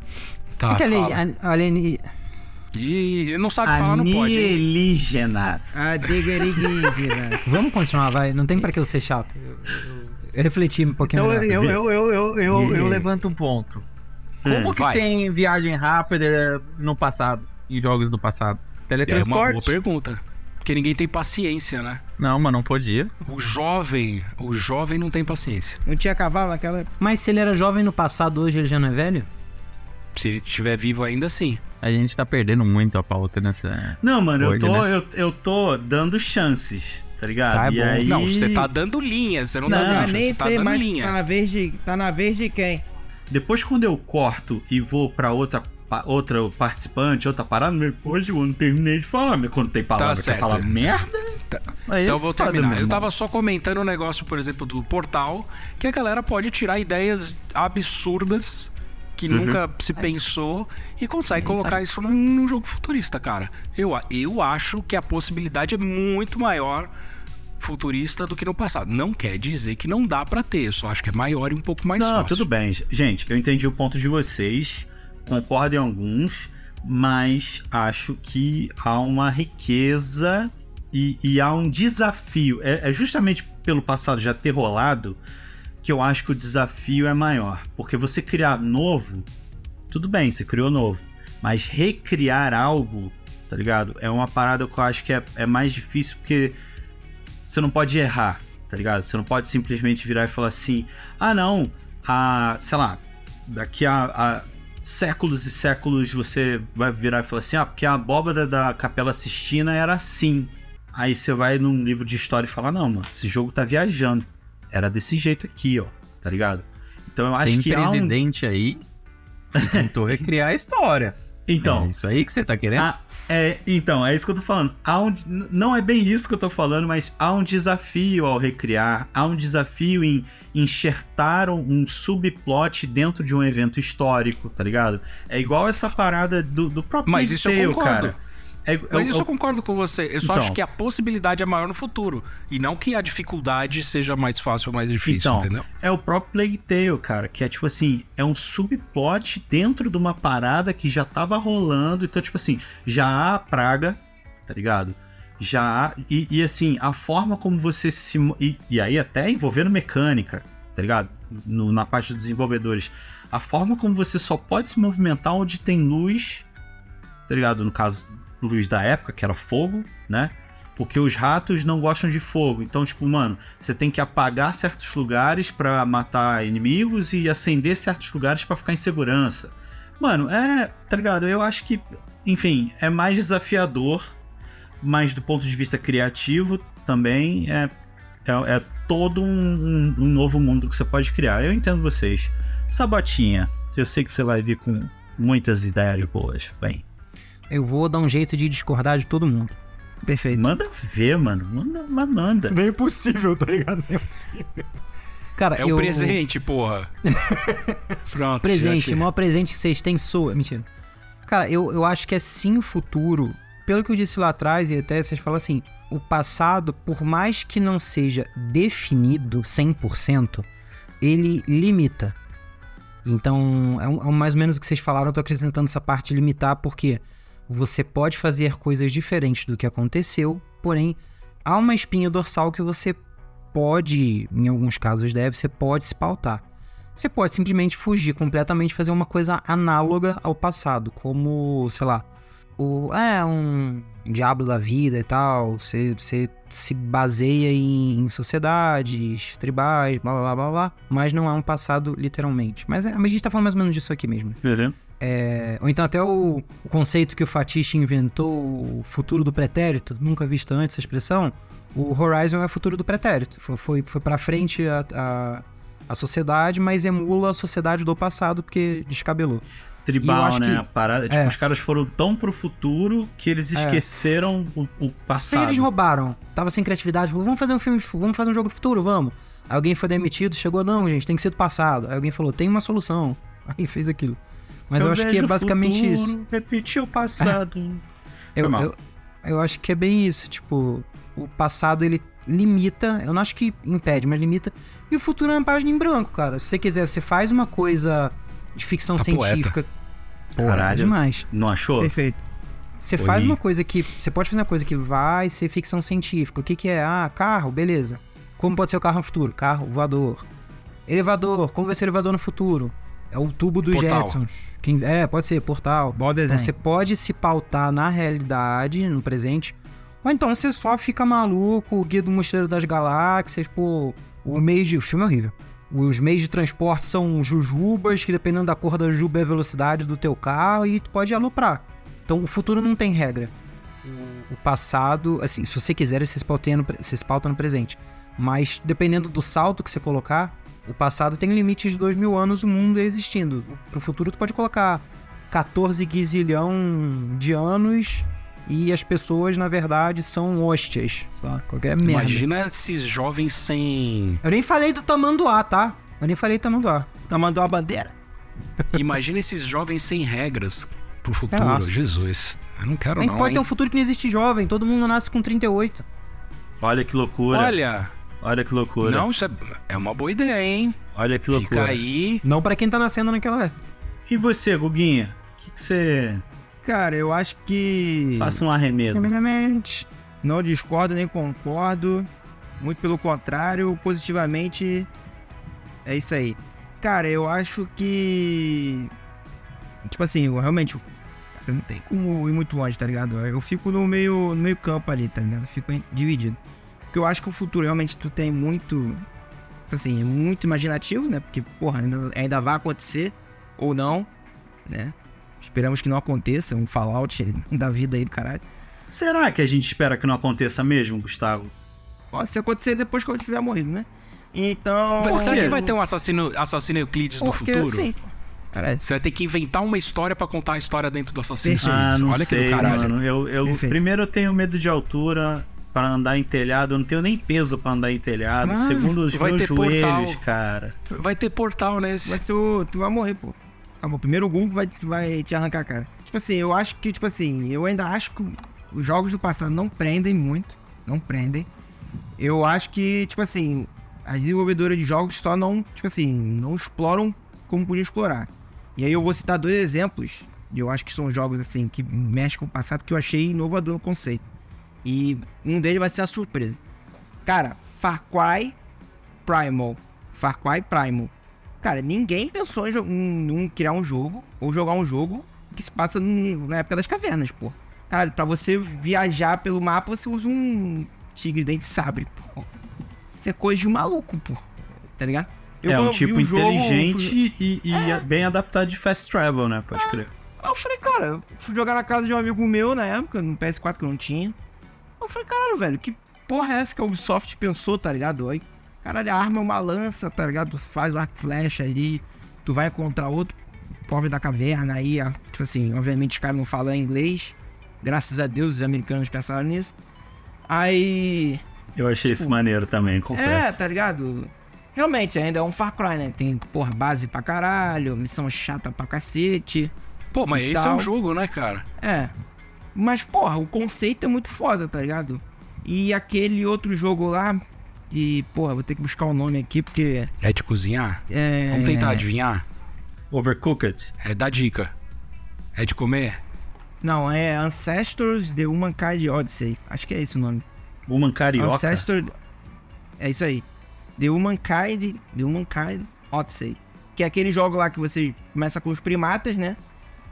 Tá, que alien... E não sabe falar, não pode. Alienígenas. Vamos continuar, vai. Não tem pra que eu ser chato. Eu, eu- eu refleti um pouquinho Então melhor. eu, eu, eu, eu, eu, eu Vê. levanto um ponto. Hum, Como que vai. tem viagem rápida no passado, em jogos do passado? É uma Teletransporte? boa pergunta. Porque ninguém tem paciência, né? Não, mas não podia. O jovem, o jovem não tem paciência. Não tinha cavalo naquela. Mas se ele era jovem no passado, hoje ele já não é velho? Se ele estiver vivo ainda, sim. A gente tá perdendo muito a pauta nessa. Não, mano, eu tô, né? eu, eu tô dando chances, tá ligado? Tá, é e bom. aí... Não, você tá dando linha, você não, Não, tá Ah, dando nem você tá dando mais. linha. Tá na vez de. Tá na vez de quem? Depois quando eu corto e vou pra outra, outra participante, outra parada, depois eu não terminei de falar, mas quando tem palavra que certo. fala merda... Tá. aí Então é eu vou terminar. Eu tava só comentando um negócio, por exemplo, do portal, que a galera pode tirar ideias absurdas que Uhum. nunca se pensou e consegue colocar isso num, num jogo futurista, cara. Eu, eu acho que a possibilidade é muito maior futurista do que no passado. Não quer dizer que não dá pra ter, eu só acho que é maior e um pouco mais Não, fácil. tudo bem. Gente, eu entendi o ponto de vocês, concordo em alguns, mas acho que há uma riqueza e, e há um desafio. É, é justamente pelo passado já ter rolado que eu acho que o desafio é maior. Porque você criar novo, tudo bem, você criou novo. Mas recriar algo, tá ligado? É uma parada que eu acho que é, é mais difícil porque você não pode errar, tá ligado? Você não pode simplesmente virar e falar assim: ah, não, a, sei lá, daqui a, a séculos e séculos você vai virar e falar assim: ah, porque a abóbora da Capela Sistina era assim. Aí você vai num livro de história e fala: não, mano, esse jogo tá viajando. Era desse jeito aqui, ó, tá ligado? Então eu acho Tem que há um. presidente aí que tentou recriar a história. Então, É isso aí que você tá querendo? Ah, é, então, é isso que eu tô falando. Um, não é bem isso que eu tô falando, mas há um desafio ao recriar, há um desafio em enxertar um, subplot dentro de um evento histórico, tá ligado? É igual essa parada do, do próprio Mas isso eu concordo. cara. É, Mas eu- isso eu- concordo com você. Eu só Então. acho que a possibilidade é maior no futuro. E não que a dificuldade seja mais fácil ou mais difícil, Então, entendeu? é o próprio Plague Tale, cara, que é tipo assim, é um subplot dentro de uma parada que já tava rolando, então tipo assim, já há a praga, tá ligado? Já há, e, e, assim, a forma como você se... E, e aí até envolvendo mecânica, tá ligado? No- na parte dos desenvolvedores. A forma como você só pode se movimentar onde tem luz, tá ligado? No caso, luz da época, que era fogo, né? Porque os ratos não gostam de fogo. Então, tipo, mano, você tem que apagar certos lugares pra matar inimigos e acender certos lugares pra ficar em segurança. Mano, é, tá ligado? Eu acho que, enfim, é mais desafiador, mas do ponto de vista criativo também é, é, é todo um, um- um novo mundo que você pode criar. Eu entendo vocês. Sabotinha, eu sei que você vai vir com muitas ideias boas. Vem, Eu vou dar um jeito de discordar de todo mundo. Perfeito. manda ver, mano. Manda, mas manda. nem é possível, tá ligado? Nem é possível. Cara, É eu... o presente, porra. Pronto. Presente, o maior presente que vocês têm sou. Mentira. Cara, eu, eu acho que é sim o futuro. Pelo que eu disse lá atrás, e até vocês falam assim, o passado, por mais que não seja definido 100%, ele limita. Então, é, um- é mais ou menos o que vocês falaram, eu tô acrescentando essa parte de limitar, porque você pode fazer coisas diferentes do que aconteceu, porém, há uma espinha dorsal que você pode, em alguns casos deve, você pode se pautar. Você pode simplesmente fugir completamente, fazer uma coisa análoga ao passado, como, sei lá, o é um diabo da vida e tal. Você, você se baseia em, em sociedades, tribais, blá blá blá blá mas não é um passado literalmente. Mas é, a gente tá falando mais ou menos disso aqui mesmo. Entendeu? É, ou então até o, o conceito que o Fatish inventou, o futuro do pretérito, nunca visto antes essa expressão. O Horizon é o futuro do pretérito. Foi, foi, foi pra frente a, a, a sociedade, mas emula a sociedade do passado porque descabelou. Tribal, né? que- A parada, tipo, é. os caras foram tão pro futuro que eles esqueceram o, o Se passado. eles roubaram, tava sem criatividade, falou, vamos fazer um filme, vamos fazer um jogo do futuro, vamos. Aí alguém foi demitido, chegou, não, gente, tem que ser do passado. Aí alguém falou, tem uma solução. Aí fez aquilo. Mas eu, acho que é basicamente futuro, isso. Repetir o passado. Eu, eu, eu acho que é bem isso. Tipo, o passado ele limita. Eu não acho que impede, mas limita. E o futuro é uma página em branco, cara. Se você quiser, você faz uma coisa de ficção Tá poeta. científica. Porra, Caralho. demais. Não achou? Perfeito. Você faz Oi. uma coisa que. Você pode fazer uma coisa que vai ser ficção científica. O que, que é? Ah, carro, beleza. Como pode ser o carro no futuro? Carro voador. Elevador, como vai ser o elevador no futuro? É o tubo dos Portal. Jetsons. Quem, é, pode ser, portal. Bom Então você pode se pautar na realidade, no presente. Ou então você só fica maluco, o Guia do Mochileiro das Galáxias, pô. O meio de. O filme é horrível. Os meios de transporte são jujubas, que dependendo da cor da jujuba é a velocidade do teu carro, e tu pode aloprar. Então o futuro não tem regra. O, passado, assim, se você quiser, você se pauta no, você se pauta no presente. Mas dependendo do salto que você colocar, o passado tem limites de dois mil anos, o mundo é existindo. Pro futuro tu pode colocar 14 guizilhão de anos e as pessoas, na verdade, são hóstias. Só qualquer merda. Imagina esses jovens sem. Eu nem falei do tamanduá, tá? Eu nem falei do tamanduá. Mandou a bandeira. Imagina esses jovens sem regras pro futuro. Nossa. Jesus. Eu não quero A gente não. pode ter hein? um futuro que não existe jovem, todo mundo nasce com 38. Olha que loucura. Olha, Olha, que loucura. não, isso é, é uma boa ideia, hein? Olha que Fica loucura. aí. Não pra quem tá nascendo naquela época. E você, Guguinha? O que que você. Cara, eu acho que. Faça um arremedo. Primeiramente. Não discordo nem concordo. Muito pelo contrário, positivamente. É isso aí. Cara, eu acho que. Tipo assim, eu realmente. Eu não tem como ir muito longe, tá ligado? Eu fico no meio, no meio campo ali, tá ligado? Eu fico dividido. Porque eu acho que o futuro realmente tu tem muito. Assim, é muito imaginativo, né? Porque, porra, ainda, ainda vai acontecer. Ou não, né? Esperamos que não aconteça. Um Fallout da vida aí do caralho. Será que a gente espera que não aconteça mesmo, Gustavo? Pode acontecer depois que eu tiver morrido, né? Então. Vai- Será que vai ter um assassino, assassino Euclides do Porque, futuro? Sim. Cara, Você vai ter que inventar uma história pra contar a história dentro do assassino. Ah, Euclides. não Olha que sei, do caralho. mano. Eu, eu- primeiro eu tenho medo de altura para andar em telhado. Eu não tenho nem peso para andar em telhado. Ah, segundo os vai meus ter portal. joelhos, cara. Vai ter portal nesse. ser o- tu vai morrer, pô. Acabou. Primeiro Google vai, vai te arrancar a cara. Tipo assim, eu acho que, tipo assim, eu ainda acho que os jogos do passado não prendem muito. Não prendem. Eu acho que, tipo assim, as desenvolvedoras de jogos só não, tipo assim, não exploram como podiam explorar. E aí eu vou citar dois exemplos. Eu acho que são jogos, assim, que mexem com o passado que eu achei inovador no conceito. E um deles vai ser a surpresa. Cara, Far Cry Primal. Far Cry Primal. Cara, ninguém pensou em, em- em criar um jogo ou jogar um jogo que se passa na época das cavernas, pô. Cara, pra você viajar pelo mapa, você usa um tigre dente sabre, pô. Isso é coisa de maluco, pô. Tá ligado? Eu é um tipo o jogo, inteligente e, e bem adaptado de fast travel, né? Pode crer. Aí eu falei, cara, eu fui jogar na casa de um amigo meu na época, no PS4 que eu não tinha. Eu falei, caralho, velho, que porra é essa que a Ubisoft pensou, tá ligado? Aí, caralho, a arma é uma lança, tá ligado? Tu faz o arco e flecha ali, tu vai encontrar outro pobre da caverna aí, tipo assim, obviamente os caras não falam inglês. Graças a Deus os americanos pensaram nisso. Aí. Eu achei isso maneiro também, É, confesso. tá ligado? Realmente, ainda é um Far Cry, né? Tem, porra, base pra caralho, missão chata pra cacete. Pô, mas esse é tal. um jogo, né, cara? É. Mas, porra, o conceito é muito foda, tá ligado? E aquele outro jogo lá, que, porra, vou ter que buscar o nome aqui, porque. É de cozinhar? É. Vamos tentar adivinhar? Overcooked. É da dica. É de comer? Não, é Ancestors The Humankind Odyssey. Acho que é esse o nome. Carioca. Ancestor. É isso aí. The Humankind. The Humankind Odyssey. Que é aquele jogo lá que você começa com os primatas, né?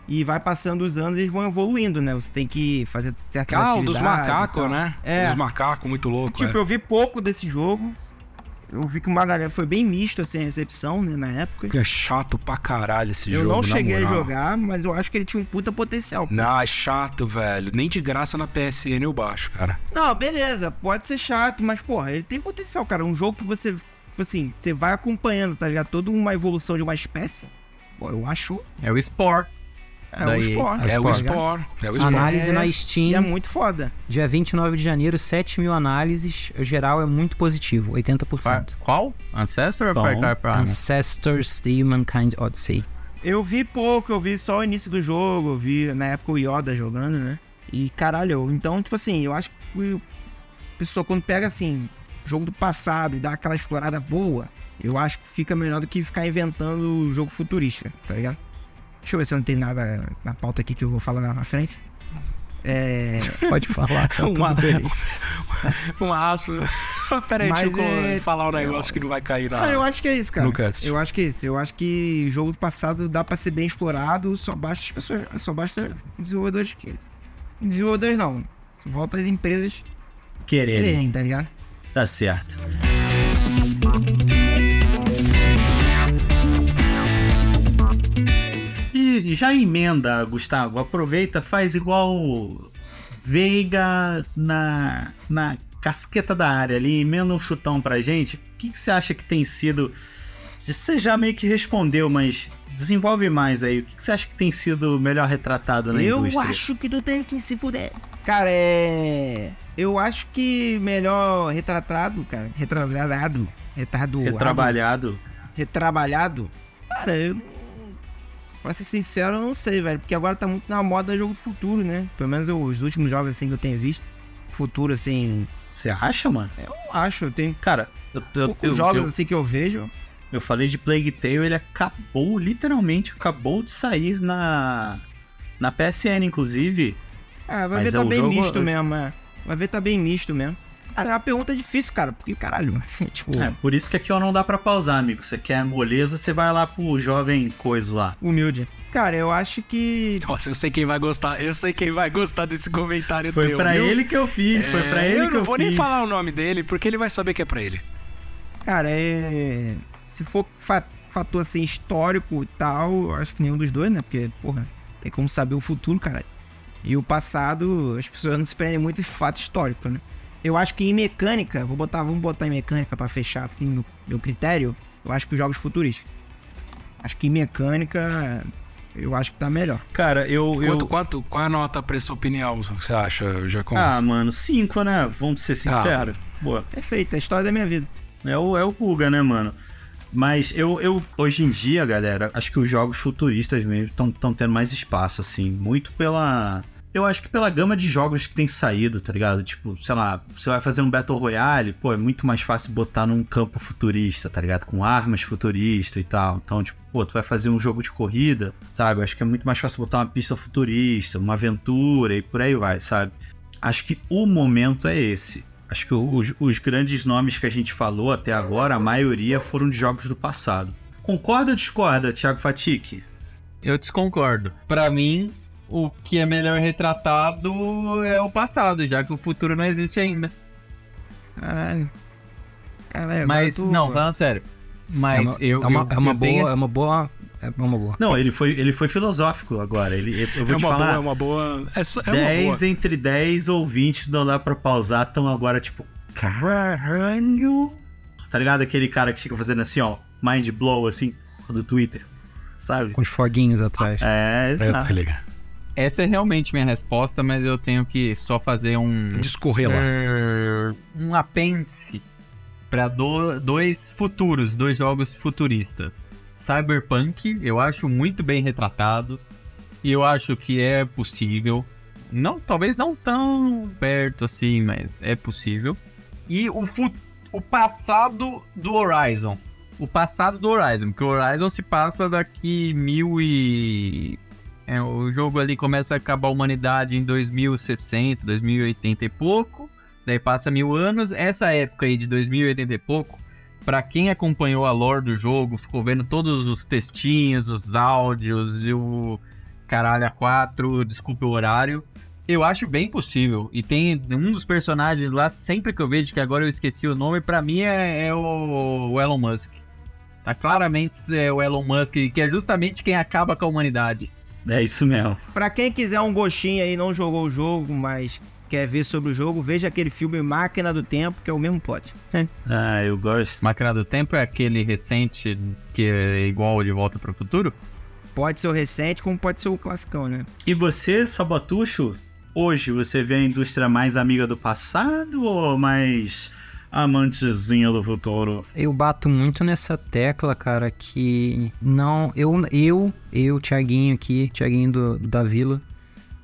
E vai passando os anos e eles vão evoluindo, né? Você tem que fazer certas Ah, o dos macacos, né? É. Dos macacos, muito louco. Tipo, é. eu vi pouco desse jogo. Eu vi que uma galera foi bem misto assim a recepção, né, na época. É chato pra caralho esse eu jogo. não na cheguei a jogar, mas eu acho que ele tinha um puta potencial. Não, é chato, velho. Nem de graça na PSN eu baixo, cara. Não, beleza, pode ser chato, mas porra, ele tem potencial, cara. Um jogo que você, tipo assim, você vai acompanhando, tá ligado? Toda uma evolução de uma espécie. Pô, eu acho. É o Spore. É Daí- o esporte. É o? Spore. É o Spore. Análise É, na E é Steam, muito foda. dia 29 de janeiro, 7 mil análises. O geral é muito positivo, 80%. Qual? Ancestor ou. Far Cry Primal? Ancestors The Humankind Odyssey. Eu vi pouco, eu vi só o início do jogo, eu vi na época o Yoda jogando, né? E caralho, então, tipo assim, eu acho que o pessoa quando pega assim, jogo do passado e dá aquela explorada boa, eu acho que fica melhor do que ficar inventando o jogo futurístico, tá ligado? Deixa eu ver se eu não tem nada na pauta aqui que eu vou falar na frente. É, Pode falar. tá tudo bem. uma aspa. Peraí, Mas deixa eu é- falar um negócio que não vai cair na. Ah, eu acho que é isso, cara. Eu acho que é isso. Eu acho que jogo do passado dá pra ser bem explorado, só basta as pessoas. Só basta desenvolvedores que. Desenvolvedores não. Volta as empresas Quererem. quererem, tá ligado? Tá certo. Já emenda, Gustavo. Aproveita, faz igual Veiga na, na casqueta da área ali, emenda um chutão pra gente. O que, que você acha que tem sido. Você já meio que respondeu, mas desenvolve mais aí. O que, que você acha que tem sido melhor retratado na eu indústria? acho que tu tem que se fuder. Cara, é. Eu acho que melhor retratado, cara. Retratado. Retardado. Retrabalhado. Retrabalhado. Cara, eu. Pra ser sincero, eu não sei, velho. Porque agora tá muito na moda jogo do futuro, né? Pelo menos os últimos jogos assim que eu tenho visto. Futuro, assim. Você acha, mano? Eu acho, eu tenho Cara, eu, eu, eu, jogos eu, assim que eu vejo. eu falei de Plague Tale, ele acabou, literalmente acabou de sair na, na PSN, inclusive. Ah, vai Mas ver é tá bem jogo- misto mesmo, é. Vai ver tá bem misto mesmo. Cara, é uma pergunta difícil, cara. Porque, caralho, tipo, É, por isso que aqui ó, não dá pra pausar, amigo. Você quer moleza, você vai lá pro jovem coisa lá. humilde. Cara, eu acho que. Nossa, eu sei quem vai gostar. Eu sei quem vai gostar desse comentário Foi teu, pra viu? ele que eu fiz, foi pra É, ele eu que não eu vou fiz. nem falar o nome dele, porque ele vai saber que é pra ele. Cara, é. Se for fa- fator assim histórico e tal, eu acho que nenhum dos dois, né? Porque, porra, tem como saber o futuro, cara. E o passado, as pessoas não se prendem muito em fato histórico, né? Eu acho que em mecânica, vou botar, vamos botar em mecânica pra fechar assim meu, meu critério. Eu acho que os jogos futurísticos. Acho que em mecânica, eu acho que tá melhor. Cara, eu. eu... Quanto, quanto, qual é a nota pra essa opinião, você acha, Jacom? Ah, mano, cinco, né? Vamos ser sinceros. Pô, Perfeito, é a história da minha vida. é o, é o Guga, né, mano? Mas eu, eu, hoje em dia, galera, acho que os jogos futuristas mesmo estão tendo mais espaço, assim. Muito pela. Eu acho que pela gama de jogos que tem saído, tá ligado? Tipo, sei lá, você vai fazer um Battle Royale, pô, é muito mais fácil botar num campo futurista, tá ligado? Com armas futuristas e tal. Então, tipo, pô, tu vai fazer um jogo de corrida, sabe? Eu acho que é muito mais fácil botar uma pista futurista, uma aventura e por aí vai, sabe? Acho que o momento é esse. Acho que os, os grandes nomes que a gente falou até agora, a maioria foram de jogos do passado. Concorda ou discorda, Thiago Fatique? Eu desconcordo. Pra mim, o que é melhor retratado é o passado, já que o futuro não existe ainda. Caralho. Caralho, Mas, tu- não, falando sério. Mas é uma, eu. é uma, eu- é uma eu tenho boa, é uma boa. É uma boa. Não, ele foi, ele foi filosófico agora. Ele, eu vou é te uma boa, falar. é uma boa. É, só- é uma 10 boa. entre 10 ouvintes não dá pra pausar, estão agora tipo. Caralho! Tá ligado? Aquele cara que fica fazendo assim, ó, mind blow, assim, do Twitter. Sabe? Com os foguinhos atrás. É, É, tá exato. ligado. Essa é realmente minha resposta, mas eu tenho que só fazer um. Discorrer lá. Um apêndice para dois futuros, dois jogos futuristas. Cyberpunk, eu acho muito bem retratado e eu acho que é possível. Não, talvez não tão perto assim, mas é possível. E o, o passado do Horizon. O passado do Horizon, porque o Horizon se passa daqui mil e é, o jogo ali começa a acabar a humanidade em 2060, 2080 e pouco. Daí passa mil anos. Essa época aí de 2080 e pouco, pra quem acompanhou a lore do jogo, ficou vendo todos os textinhos, os áudios e o caralho a 4, desculpe o horário. Eu acho bem possível. E tem um dos personagens lá, sempre que eu vejo, que agora eu esqueci o nome, pra mim é, é o, o Elon Musk. Tá claramente é o Elon Musk, que é justamente quem acaba com a humanidade. É isso mesmo. Pra quem quiser um gostinho aí, não jogou o jogo, mas quer ver sobre o jogo, veja aquele filme Máquina do Tempo, que é o mesmo plot. Ah, eu gosto. Máquina do Tempo é aquele recente que é igual de Volta para o Futuro? Pode ser o recente, como pode ser o classicão, né? E você, Sabatucho, hoje você vê a indústria mais amiga do passado ou mais amantezinha do futuro? Eu bato muito nessa tecla, cara, que não. Eu, eu, eu Thiaguinho aqui, Thiaguinho do, da Vila,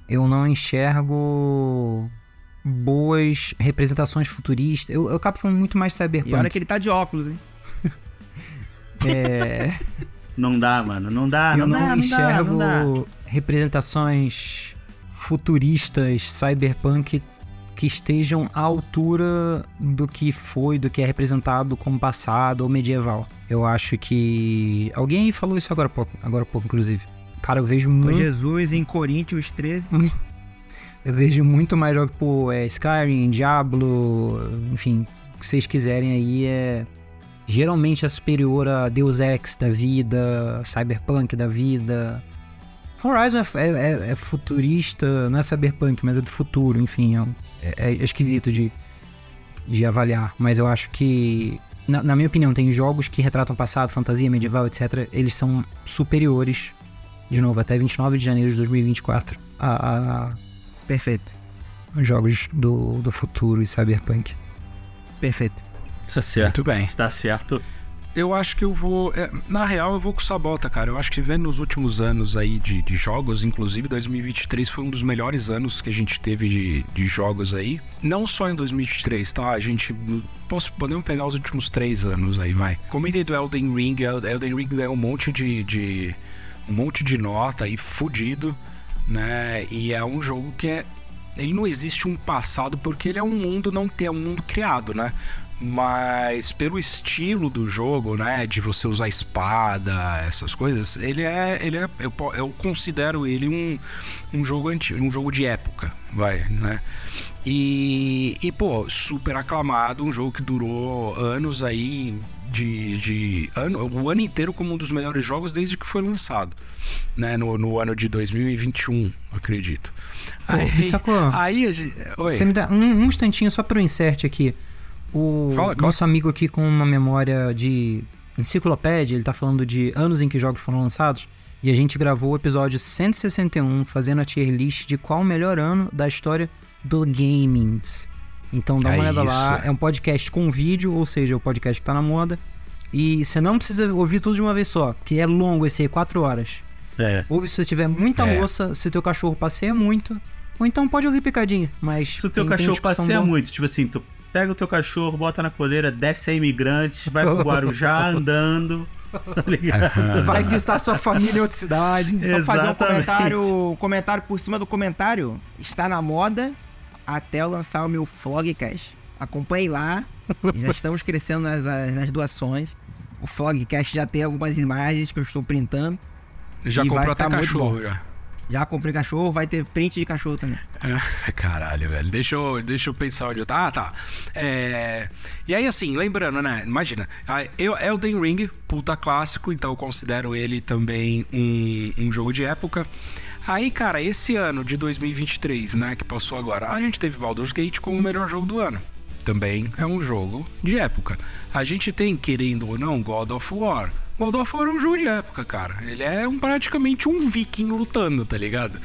eu não enxergo boas representações futuristas. Eu, eu acabo falando muito mais E cyberpunk. olha que ele tá de óculos, hein? É, Não dá, mano. Não dá, eu não, não, dá, não dá, enxergo não dá. representações futuristas cyberpunk que estejam à altura do que foi, do que é representado como passado ou medieval. Eu acho que. Alguém falou isso agora há pouco, agora há pouco, inclusive. Cara, eu vejo muito. Jesus em Coríntios 13. Eu vejo muito mais jogos, pô, é Skyrim, Diablo, enfim, o que vocês quiserem aí é. Geralmente é superior a Deus Ex da vida, Cyberpunk da vida. Horizon é, é- é- é futurista, não é Cyberpunk, mas é do futuro, enfim, é, é- é esquisito de, de avaliar. Mas eu acho que, na, na minha opinião, tem jogos que retratam passado, fantasia, medieval, etc. Eles são superiores, de novo, até 29 de janeiro de 2024, a, a Perfeito, jogos do, do futuro e cyberpunk. perfeito. Tá certo. Muito bem. Está certo. Eu acho que eu vou. é, na real, eu vou com Sabota, cara. Eu acho que vendo nos últimos anos aí de, de jogos, inclusive 2023 foi um dos melhores anos que a gente teve de, de jogos aí. Não só em 2023, tá? A gente. Posso, podemos pegar os últimos três anos aí, vai. Comentei do Elden Ring. El- Elden Ring ganhou um monte de. de um monte de nota aí, fudido, né? E é um jogo que é. Ele não existe um passado porque ele é um mundo não é um mundo criado, né? Mas pelo estilo do jogo, né, de você usar espada, essas coisas, ele é, ele é, eu, eu considero ele um, um jogo antigo, um jogo de época, vai, né? E, e pô, super aclamado, um jogo que durou anos aí de, de ano, o ano inteiro como um dos melhores jogos desde que foi lançado, né, no, no ano de 2021, acredito. Aí, Bissacô, aí a gente. Você me dá um, um instantinho só para o insert aqui. O Fala, nosso amigo aqui com uma memória de enciclopédia, ele tá falando de anos em que jogos foram lançados. E a gente gravou o episódio 161 fazendo a tier list de qual o melhor ano da história do gaming. Então dá uma É olhada lá. isso. É um podcast com vídeo, ou seja, o podcast que tá na moda. E você não precisa ouvir tudo de uma vez só, que é longo esse aí, 4 horas. É. Ouve se você tiver muita É. moça, se teu cachorro passeia muito. Ou então pode ouvir picadinho, mas. Se o teu cachorro passeia muito, tipo assim, tu pega o teu cachorro, bota na coleira, desce a imigrante, vai pro Guarujá andando, tá ligado? Vai visitar sua família em outra cidade. Só fazer um Exatamente. comentário, comentário por cima do comentário. Está na moda até eu lançar o meu Flogcast. Acompanhe lá. Já estamos crescendo nas, nas doações. O Flogcast já tem algumas imagens que eu estou printando. Já comprou até cachorro já. Já comprei cachorro, vai ter print de cachorro também. É, Caralho, velho. Deixa eu, deixa eu pensar onde eu tá. Ah, tá. É, E aí, assim, lembrando, né? Imagina, eu, Elden Ring, puta clássico, então eu considero ele também um, um jogo de época. Aí, cara, esse ano de 2023, né, que passou agora, a gente teve Baldur's Gate como o melhor jogo do ano. Também é um jogo de época. A gente tem, querendo ou não, God of War. God of War é um jogo de época, cara. Ele é um, praticamente um viking lutando, tá ligado?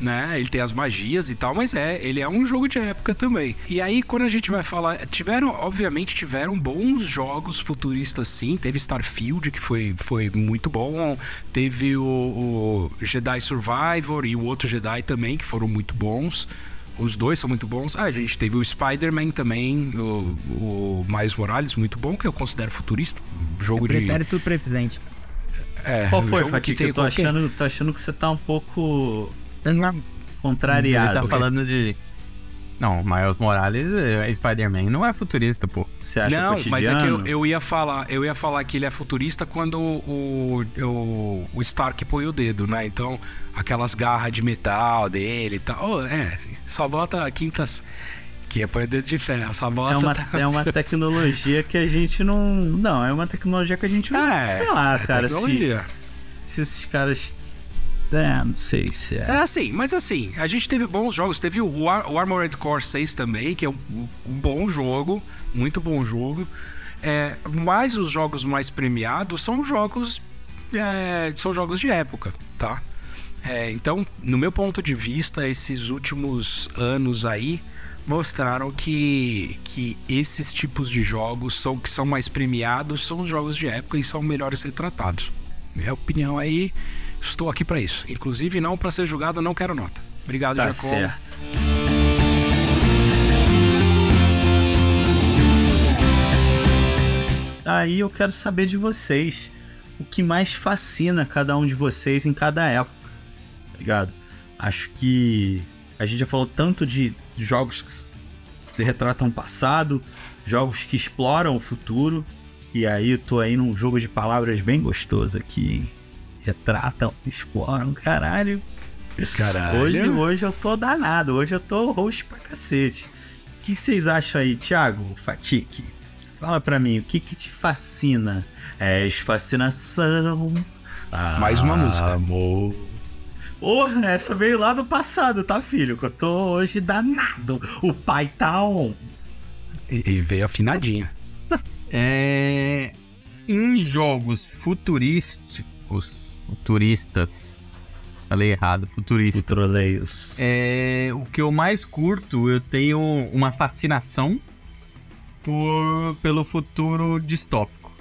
né? Ele tem as magias e tal, mas é, ele é um jogo de época também. E aí, quando a gente vai falar, tiveram, obviamente, tiveram bons jogos futuristas sim. Teve Starfield, que foi, foi muito bom. Teve o, o Jedi Survivor e o outro Jedi também, que foram muito bons. Os dois são muito bons. Ah, a gente teve o Spider-Man também, o, o Miles Morales, muito bom, que eu considero futurista. Jogo de. Pretérito presente. É, Qual foi, Fatih? Que tem eu tô qualquer- achando, tô achando que você tá um pouco Ele contrariado. tá falando de. Não, Miles Morales, é, Spider-Man não é futurista, pô. Você acha Não, cotidiano? mas é que eu, eu ia falar, eu ia falar que ele é futurista quando o, o, o Stark põe o dedo, né? Então, aquelas garras de metal dele e tal. Oh, é, só bota quintas. Que é põe o dedo de ferro, só bota. É uma, tá- é uma tecnologia que a gente não. Não, é uma tecnologia que a gente não. É, sei lá, é cara. Se, se esses caras. É, não sei se é. É assim, mas assim, a gente teve bons jogos. Teve o, o Armored Core 6 também, que é um, um bom jogo, muito bom jogo. É, mas os jogos mais premiados são jogos. é, são jogos de época, tá? É, então, no meu ponto de vista, esses últimos anos aí mostraram que, que esses tipos de jogos são que são mais premiados, são os jogos de época e são melhores retratados. Minha opinião aí, estou aqui para isso. Inclusive, não para ser julgado, não quero nota. Obrigado, Tá Jacó. certo. Aí eu quero saber de vocês o que mais fascina cada um de vocês em cada época, tá ligado? Acho que A gente já falou tanto de jogos que retratam o passado, jogos que exploram o futuro. E aí eu tô aí num jogo de palavras bem gostoso aqui, hein? Retratam, exploram, caralho. Caralho. Hoje, hoje eu tô danado, hoje eu tô roxo pra cacete. O que vocês acham aí, Thiago Fatique? Fala pra mim, o que que te fascina? És fascinação. Mais uma música. Amor. Porra, essa veio lá do passado, tá, filho? Que eu tô hoje danado. O pai tá on. E, e veio afinadinha. É... Em jogos futurísticos, futurista, falei errado, futurista. Futroleios. É, o que eu mais curto, eu tenho uma fascinação por, pelo futuro distópico.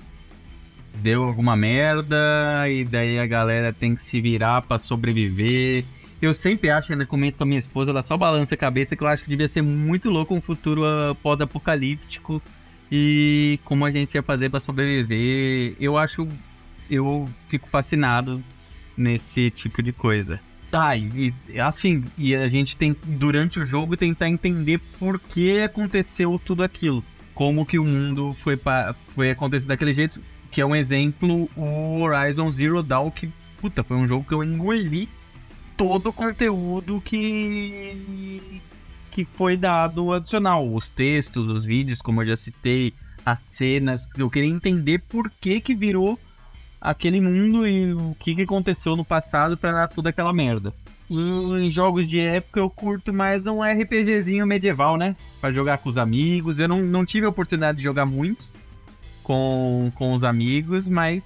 Deu alguma merda e daí a galera tem que se virar pra sobreviver. Eu sempre acho, ainda comento com a minha esposa, ela só balança a cabeça que eu acho que devia ser muito louco um futuro ah, pós-apocalíptico e como a gente ia fazer pra sobreviver. Eu acho, eu fico fascinado nesse tipo de coisa. Tá, e, assim, e a gente tem durante o jogo tentar entender por que aconteceu tudo aquilo. Como que o mundo foi, pa, foi acontecer daquele jeito. Que é um exemplo, o Horizon Zero Dawn, que, puta, foi um jogo que eu engoli todo o conteúdo que, que foi dado adicional. Os textos, os vídeos, como eu já citei, as cenas. Eu queria entender por que que virou aquele mundo e o que, que aconteceu no passado pra dar toda aquela merda. Em jogos de época eu curto mais um RPGzinho medieval, né? Pra jogar com os amigos. Eu não, não tive a oportunidade de jogar muito com, com os amigos, mas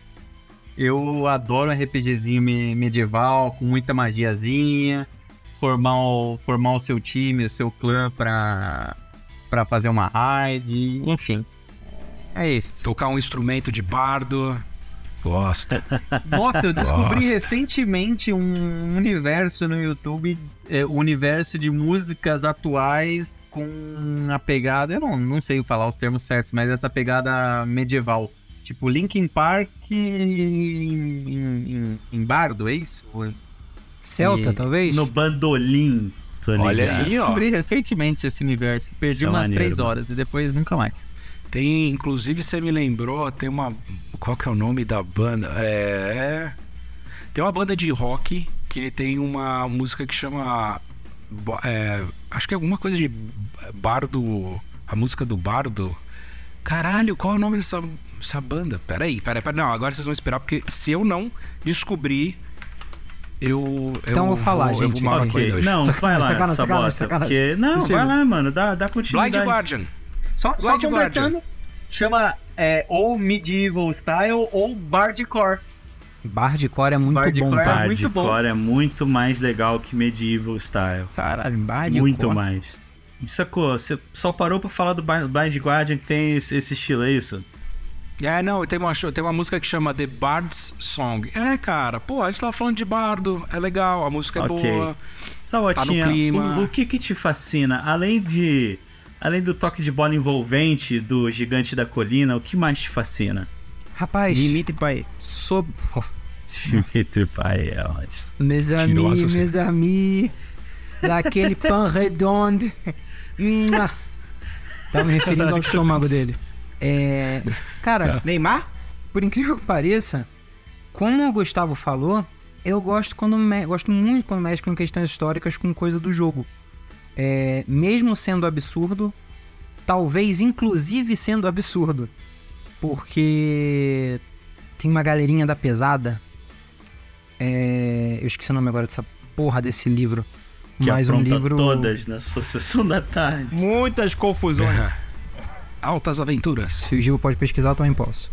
eu adoro um RPGzinho me- medieval, com muita magiazinha. Formar o, formar o seu time, o seu clã pra, pra fazer uma raid, enfim. É isso. Tocar um instrumento de bardo. Gosto. Nossa, eu descobri Gosto. recentemente um universo no YouTube, é, universo de músicas atuais com a pegada, eu não, não sei falar os termos certos, mas essa pegada medieval. Tipo Linkin Park em, em, em bardo, é isso? Celta, E- talvez? No bandolim. Olha aí, ó. Descobri recentemente esse universo. Perdi Isso é umas maneiro, três mano. horas e depois nunca mais. Tem, inclusive, você me lembrou, tem uma. Qual que é o nome da banda? É. Tem uma banda de rock que tem uma música que chama. é, acho que é alguma coisa de Bardo. A música do Bardo. Caralho, qual é o nome dessa, dessa banda? Peraí, peraí, peraí. Não, agora vocês vão esperar, porque se eu não descobrir, eu. Então eu vou falar, Eu gente. vou marcar Ok, hoje. não, vai lá, sacanagem, essa sacanagem, bosta. sacanagem. Porque... Não, vai lá, mano, dá, dá Blind continuidade. Guardian. Só, só completando, chama é, ou Medieval Style ou Bardcore. Bardcore é muito Bardcore bom, é tá? muito bom. É muito mais legal que Medieval Style. Caralho, Bardcore. Muito mais. Sacou? Você só parou pra falar do Blind Guardian que tem esse, esse estilo, é isso? É, não, tem uma, tem uma música que chama The Bard's Song. É, cara, pô, a gente tava falando de bardo, é legal, a música é Ok. boa. Sabotinha, Tá no clima. o, o que que te fascina? Além de... Além do toque de bola envolvente do Gigante da Colina, o que mais te fascina? Rapaz, Limite pai. sob... oh, Dimitri Pai é ótimo. Mes amis, assim. mes amis, daquele pão redondo. Mua. Tava me referindo ao estômago dele. É, cara, Neymar? por incrível que pareça, como o Gustavo falou, eu gosto quando me- gosto muito quando mexe com questões históricas com coisa do jogo. É, mesmo sendo absurdo, talvez inclusive sendo absurdo, porque tem uma galerinha da pesada. é, eu esqueci o nome agora dessa porra desse livro. Que mas um livro. todas na sua sessão da tarde. Muitas confusões. Altas aventuras. Se o Gil pode pesquisar, eu também posso.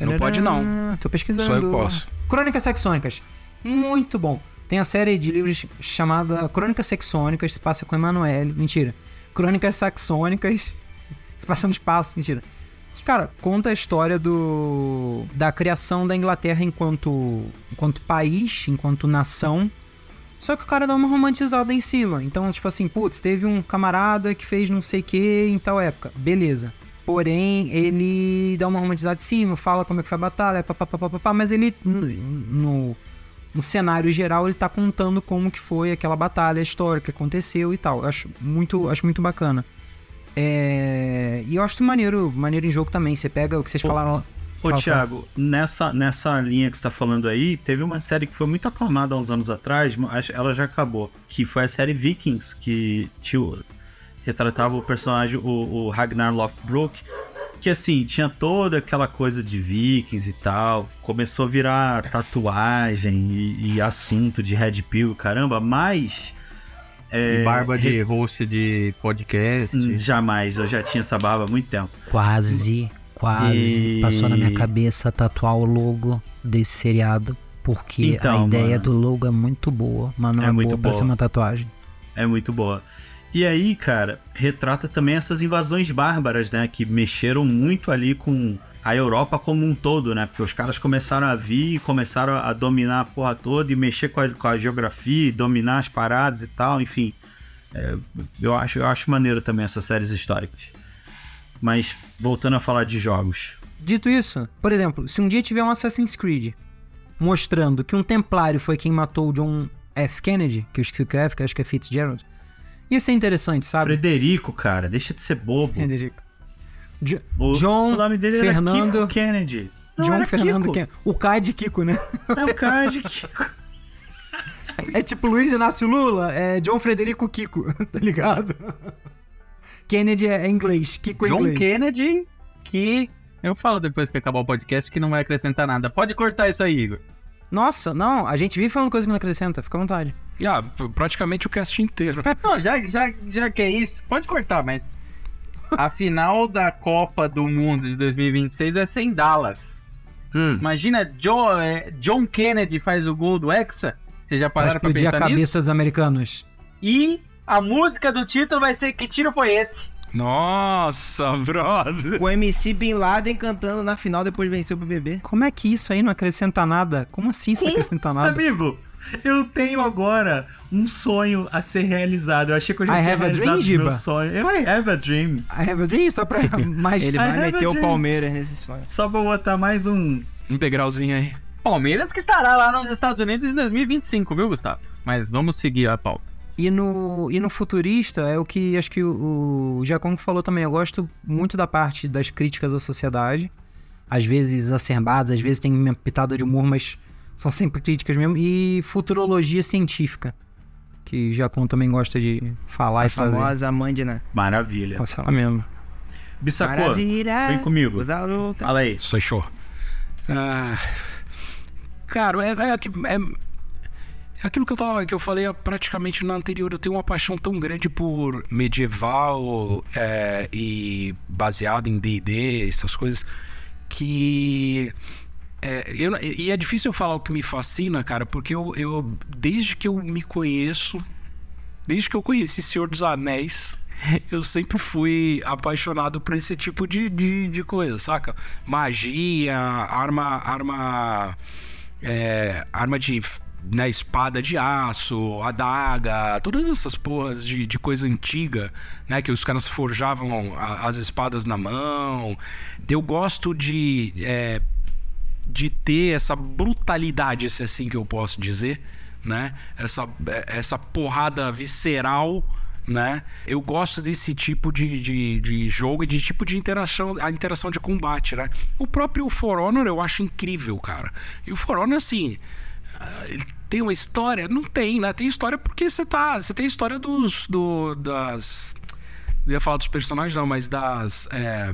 Não pode, não. Tô pesquisando. Só eu posso. Crônicas Saxônicas. Muito bom. Tem a série de livros chamada Crônicas Saxônicas, se passa com Emanuele. Mentira. Crônicas Saxônicas, se passa no espaço. Mentira. Cara, conta a história do da criação da Inglaterra enquanto, enquanto país, enquanto nação. Só que o cara dá uma romantizada em cima. Então, tipo assim, putz, teve um camarada que fez não sei o que em tal época. Beleza. Porém, ele dá uma romantizada em cima, fala como é que foi a batalha, papapá, mas ele, no, no, um cenário geral, ele tá contando como que foi aquela batalha histórica que aconteceu e tal. Eu acho muito, acho muito bacana. É... E eu acho maneiro, maneiro em jogo também. Você pega o que vocês Ô, falaram. Ô, Fala, Thiago, nessa, nessa linha que você tá falando aí, teve uma série que foi muito aclamada há uns anos atrás, mas ela já acabou. Que foi a série Vikings, que tio, retratava o personagem, o, o Ragnar Lothbrok. Que assim, tinha toda aquela coisa de Vikings e tal. Começou a virar tatuagem e, e assunto de Red Pill, caramba, mas. é, Barba de host de podcast. Hum, Jamais, eu já tinha essa barba há muito tempo. Quase, quase. E- Passou na minha cabeça tatuar o logo desse seriado. Porque Então, a ideia mano. do logo é muito boa, mas não É é, muito boa pra boa. ser uma tatuagem. É muito boa. E aí, cara, retrata também essas invasões bárbaras, né? Que mexeram muito ali com a Europa como um todo, né? Porque os caras começaram a vir e começaram a dominar a porra toda e mexer com a, com a geografia, dominar as paradas e tal, enfim. É, eu, acho, eu acho maneiro também essas séries históricas. Mas, voltando a falar de jogos. Dito isso, por exemplo, se um dia tiver um Assassin's Creed mostrando que um templário foi quem matou o John F. Kennedy, que eu esqueci o que é que acho que é Fitzgerald, ia ser interessante, sabe? Frederico, cara, deixa de ser bobo. Frederico. Jo- O, John o nome dele Fernando era Kiko Kennedy. Não, John era Fernando Kiko. Kennedy. O K é de Kiko, né? É o cara de Kiko. É tipo Luiz Inácio Lula, é John Frederico Kiko, tá ligado? Kennedy é inglês, Kiko é John inglês. Kennedy, que eu falo depois que acabar o podcast que não vai acrescentar nada. Pode cortar isso aí, Igor. Nossa, não, a gente vive falando coisa que não acrescenta, fica à vontade. Ah, praticamente o cast inteiro. Não, já, já, já que é isso, pode cortar, mas a final da Copa do Mundo de 2026 vai ser em Dallas. Hum. Imagina, John, é, John Kennedy faz o gol do Hexa. Vocês já Pra pararam pra explodir a pensar nisso? cabeça dos americanos. E a música do título vai ser Que Tiro Foi Esse? Nossa, brother. O MC Bin Laden cantando na final depois de vencer o BBB. Como é que isso aí não acrescenta nada? Como assim isso não acrescenta nada? Amigo, eu tenho agora um sonho a ser realizado. Eu achei que eu já I tinha dream, realizado Giba? meu sonho. Eu I have a dream. I have a dream, só pra mais... Ele vai meter o dream. Palmeiras nesse sonho. Só pra botar mais um. Um degrauzinho aí. Palmeiras que estará lá nos Estados Unidos em 2025, viu, Gustavo? Mas vamos seguir a pauta. E no, e no futurista é o que acho que o, o Giacomo falou também. Eu gosto muito da parte das críticas à sociedade. Às vezes exacerbadas, às vezes tem uma pitada de humor, mas são sempre críticas mesmo. E futurologia científica, que o Giacomo também gosta de falar A e fazer. famosa Mandina. Maravilha. Nossa, ela mesmo. Bissacô, Maravilha. vem comigo. Fala aí. Isso show. Ah, cara, é, é, é- é aquilo que eu, tava, que eu falei praticamente na anterior. Eu tenho uma paixão tão grande por medieval é, e baseado em DD, essas coisas, que. É, eu- e é difícil eu falar o que me fascina, cara, porque eu, eu desde que eu me conheço, desde que eu conheci Senhor dos Anéis, eu sempre fui apaixonado por esse tipo de, de, de coisa, saca? Magia, arma. arma. é, arma de. Né, espada de aço, adaga, todas essas porras de, de coisa antiga, né? Que os caras forjavam a- as espadas na mão. Eu gosto de. é, de ter essa brutalidade, se é assim que eu posso dizer, né? Essa, essa porrada visceral, né? Eu gosto desse tipo de, de, de jogo e de tipo de interação, a interação de combate, né? O próprio For Honor eu acho incrível, cara. E o For Honor, assim, ah, ele tem uma história? Não tem, né? Tem história porque você tá. Você tem história dos. Do, das. Não ia falar dos personagens, não, mas das. é,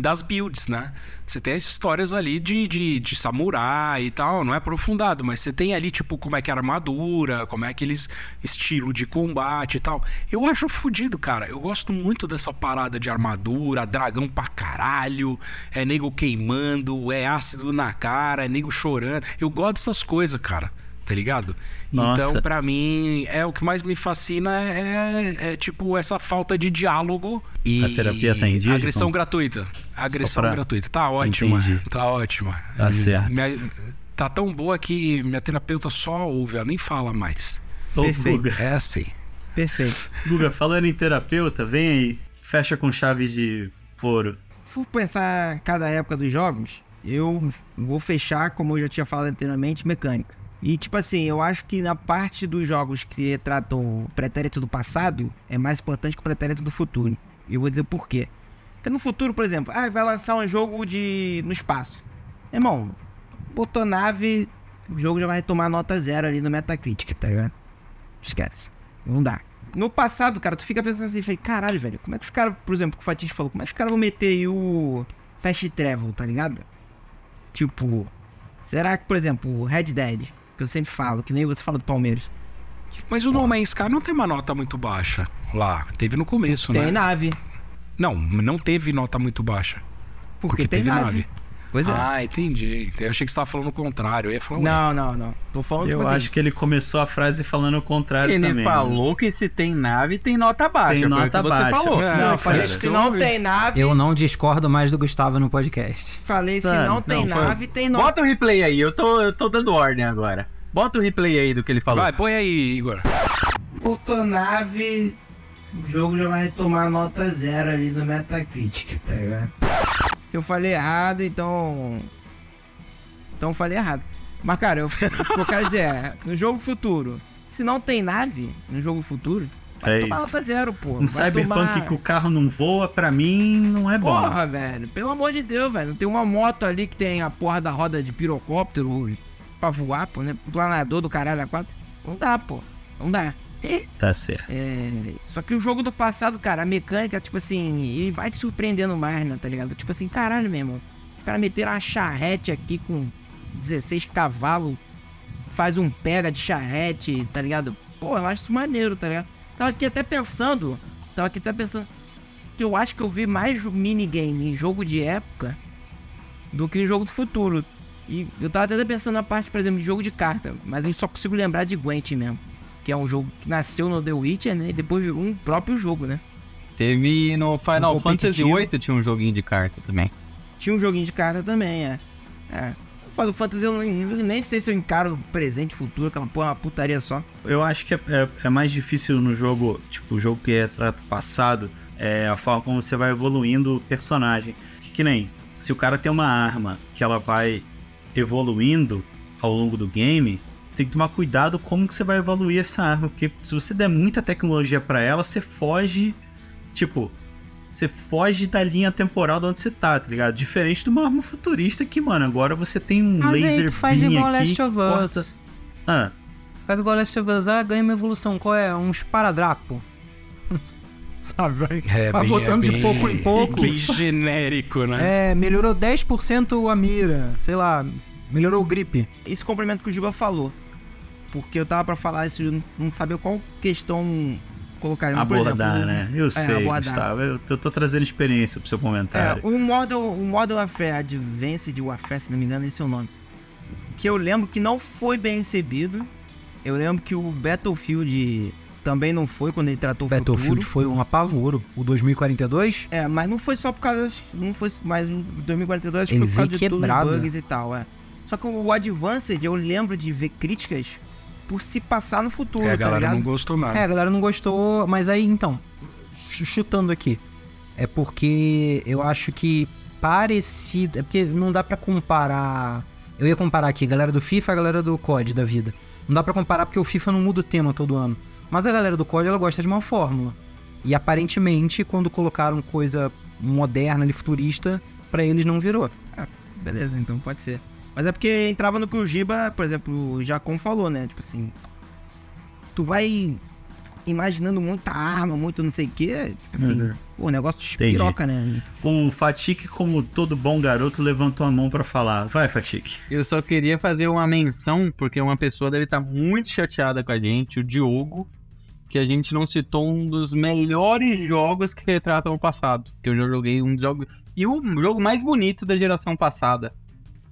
das builds, né? Você tem as histórias ali de, de, de samurai e tal, não é aprofundado, mas você tem ali, tipo, como é que é a armadura, como é aqueles estilo de combate e tal. Eu acho fodido, cara. Eu gosto muito dessa parada de armadura, dragão pra caralho, é nego queimando, é ácido na cara, é nego chorando. Eu gosto dessas coisas, cara. Tá ligado? Nossa. Então, pra mim, é o que mais me fascina é, é, tipo essa falta de diálogo e A terapia tá em dia, agressão gratuita. Agressão pra- gratuita. Tá ótima. Entendi. Tá ótima. Tá certo. Minha- tá tão boa que minha terapeuta só ouve, ela nem fala mais. Perfeito. Guga, É assim. Perfeito. Guga, falando em terapeuta, vem aí. Fecha com chave de ouro. Se for pensar cada época dos jogos, eu vou fechar, como eu já tinha falado anteriormente, mecânica. E, tipo assim, eu acho que na parte dos jogos que retratam o pretérito do passado, é mais importante que o pretérito do futuro. E eu vou dizer por quê. Porque no futuro, por exemplo, ah, vai lançar um jogo de no espaço. Irmão, botou nave, o jogo já vai tomar nota zero ali no Metacritic, tá ligado? Esquece. Não dá. No passado, cara, tu fica pensando assim, falei, caralho, velho, como é que os caras, por exemplo, que o Fatih falou, como é que os caras vão meter aí o Fast Travel, tá ligado? Tipo, será que, por exemplo, o Red Dead, eu sempre falo, que nem você fala do Palmeiras, Mas o No Man's Sky não tem uma nota muito baixa lá. Teve no começo, tem né? nave. Não, não teve nota muito baixa. Porque, Porque tem teve nave. nave. Pois é. Ah, entendi. Eu achei que você tava falando o contrário. Eu ia falar, não, não, não. Tô falando Eu tipo assim, acho que ele começou a frase falando o contrário Ele também. né? falou que se tem nave, tem nota baixa. Tem foi nota que você baixa. Falou. É, Não, Não, eu falei cara, se não tem nave. Eu não discordo mais do Gustavo no podcast. Falei, se Mano, não tem não, foi- nave, tem nove. Bota o replay aí, eu tô, eu tô dando ordem agora. Bota o replay aí do que ele falou. Vai, põe aí, Igor. Botou nave, o jogo já vai tomar nota zero ali no Metacritic, tá ligado? Se eu falei errado, então. Então eu falei errado. Mas, cara, eu, o que eu quero dizer é: no jogo futuro, se não tem nave no jogo futuro, vai É tomar isso. zero, pô. Um Vai cyberpunk tomar- que o carro não voa, pra mim, não é bom. Porra, velho, pelo amor de Deus, velho. Tem uma moto ali que tem a porra da roda de pirocóptero pra voar, pô, né? Planador do caralho a quatro. Não dá, pô. Não dá. Tá certo. é, Só que o jogo do passado, cara, a mecânica, tipo assim, ele vai te surpreendendo mais, né, tá ligado? Tipo assim, caralho mesmo. O cara meter uma charrete aqui com 16 cavalos, faz um pega de charrete, tá ligado? Pô, eu acho isso maneiro, tá ligado? Tava aqui até pensando, tava aqui até pensando, que eu acho que eu vi mais minigame em jogo de época do que em jogo do futuro. E eu tava até pensando na parte, por exemplo, de jogo de carta, mas eu só consigo lembrar de Gwent mesmo. Que é um jogo que nasceu no The Witcher, né? E depois virou um próprio jogo, né? Teve no Final Um Fantasy. VIII tinha um joguinho de carta também. Tinha um joguinho de carta também, é. É. Final Fantasy eu nem, nem sei se eu encaro presente, futuro, aquela porra, uma putaria só. Eu acho que é, é- é mais difícil no jogo, tipo, o jogo que retrata o passado, é a forma como você vai evoluindo o personagem. Que, que nem, se o cara tem uma arma que ela vai evoluindo ao longo do game, você tem que tomar cuidado como que você vai evoluir essa arma, porque se você der muita tecnologia pra ela, você foge, tipo, você foge da linha temporal de onde você tá, tá ligado? Diferente de uma arma futurista que, mano, agora você tem um Mas aí laser tu faz igual aqui, Last of corta- Us. Ah, Faz igual Last of Us, ah, ganha uma evolução. Qual é? Um esparadrapo. Sabe, vai, É vai bem- botando é de bem- pouco em pouco. Bem genérico, né? É, melhorou 10% a mira. Sei lá, melhorou o grip. Esse complemento que o Juba falou. Porque eu tava pra falar isso, eu não sabia qual questão colocar. Por abordar, exemplo, né? Eu é, sei, abordar. Gustavo. Eu tô, tô trazendo experiência pro seu É, comentário. o Modern, o Modern Warfare Advanced Warfare, se não me engano, esse é o nome. Que eu lembro que não foi bem recebido. Eu lembro que o Battlefield também não foi quando ele tratou o Battlefield futuro. foi um apavoro. O 2042, É, mas não foi só por causa. Não foi mais em 2042, acho que Ele foi por causa de todos os bugs e tal, é. Só que o Advanced, eu lembro de ver críticas por se passar no futuro, É, a tá galera ligado? não gostou nada. É, a galera não gostou, mas aí então, ch- chutando aqui, é porque eu acho que parecido, é porque não dá pra comparar. Eu ia comparar aqui, a galera do FIFA a galera do COD da vida. Não dá pra comparar porque o FIFA não muda o tema todo ano. Mas a galera do COD ela gosta de uma fórmula. E aparentemente, quando colocaram coisa moderna ali, futurista, pra eles não virou. Ah, beleza, então pode ser. Mas é porque entrava no que o Giba, por exemplo, o Jacon falou, né? Tipo assim. Tu vai imaginando muita arma, muito não sei o quê. Tipo assim, Uhum. pô, o negócio Entendi. espiroca, né? O Fatik, como todo bom garoto, levantou a mão pra falar. Vai, Fatik. Eu só queria fazer uma menção, porque uma pessoa deve estar muito chateada com a gente, o Diogo, que a gente não citou um dos melhores jogos que retratam o passado. Que eu já joguei um jogo. E o jogo mais bonito da geração passada,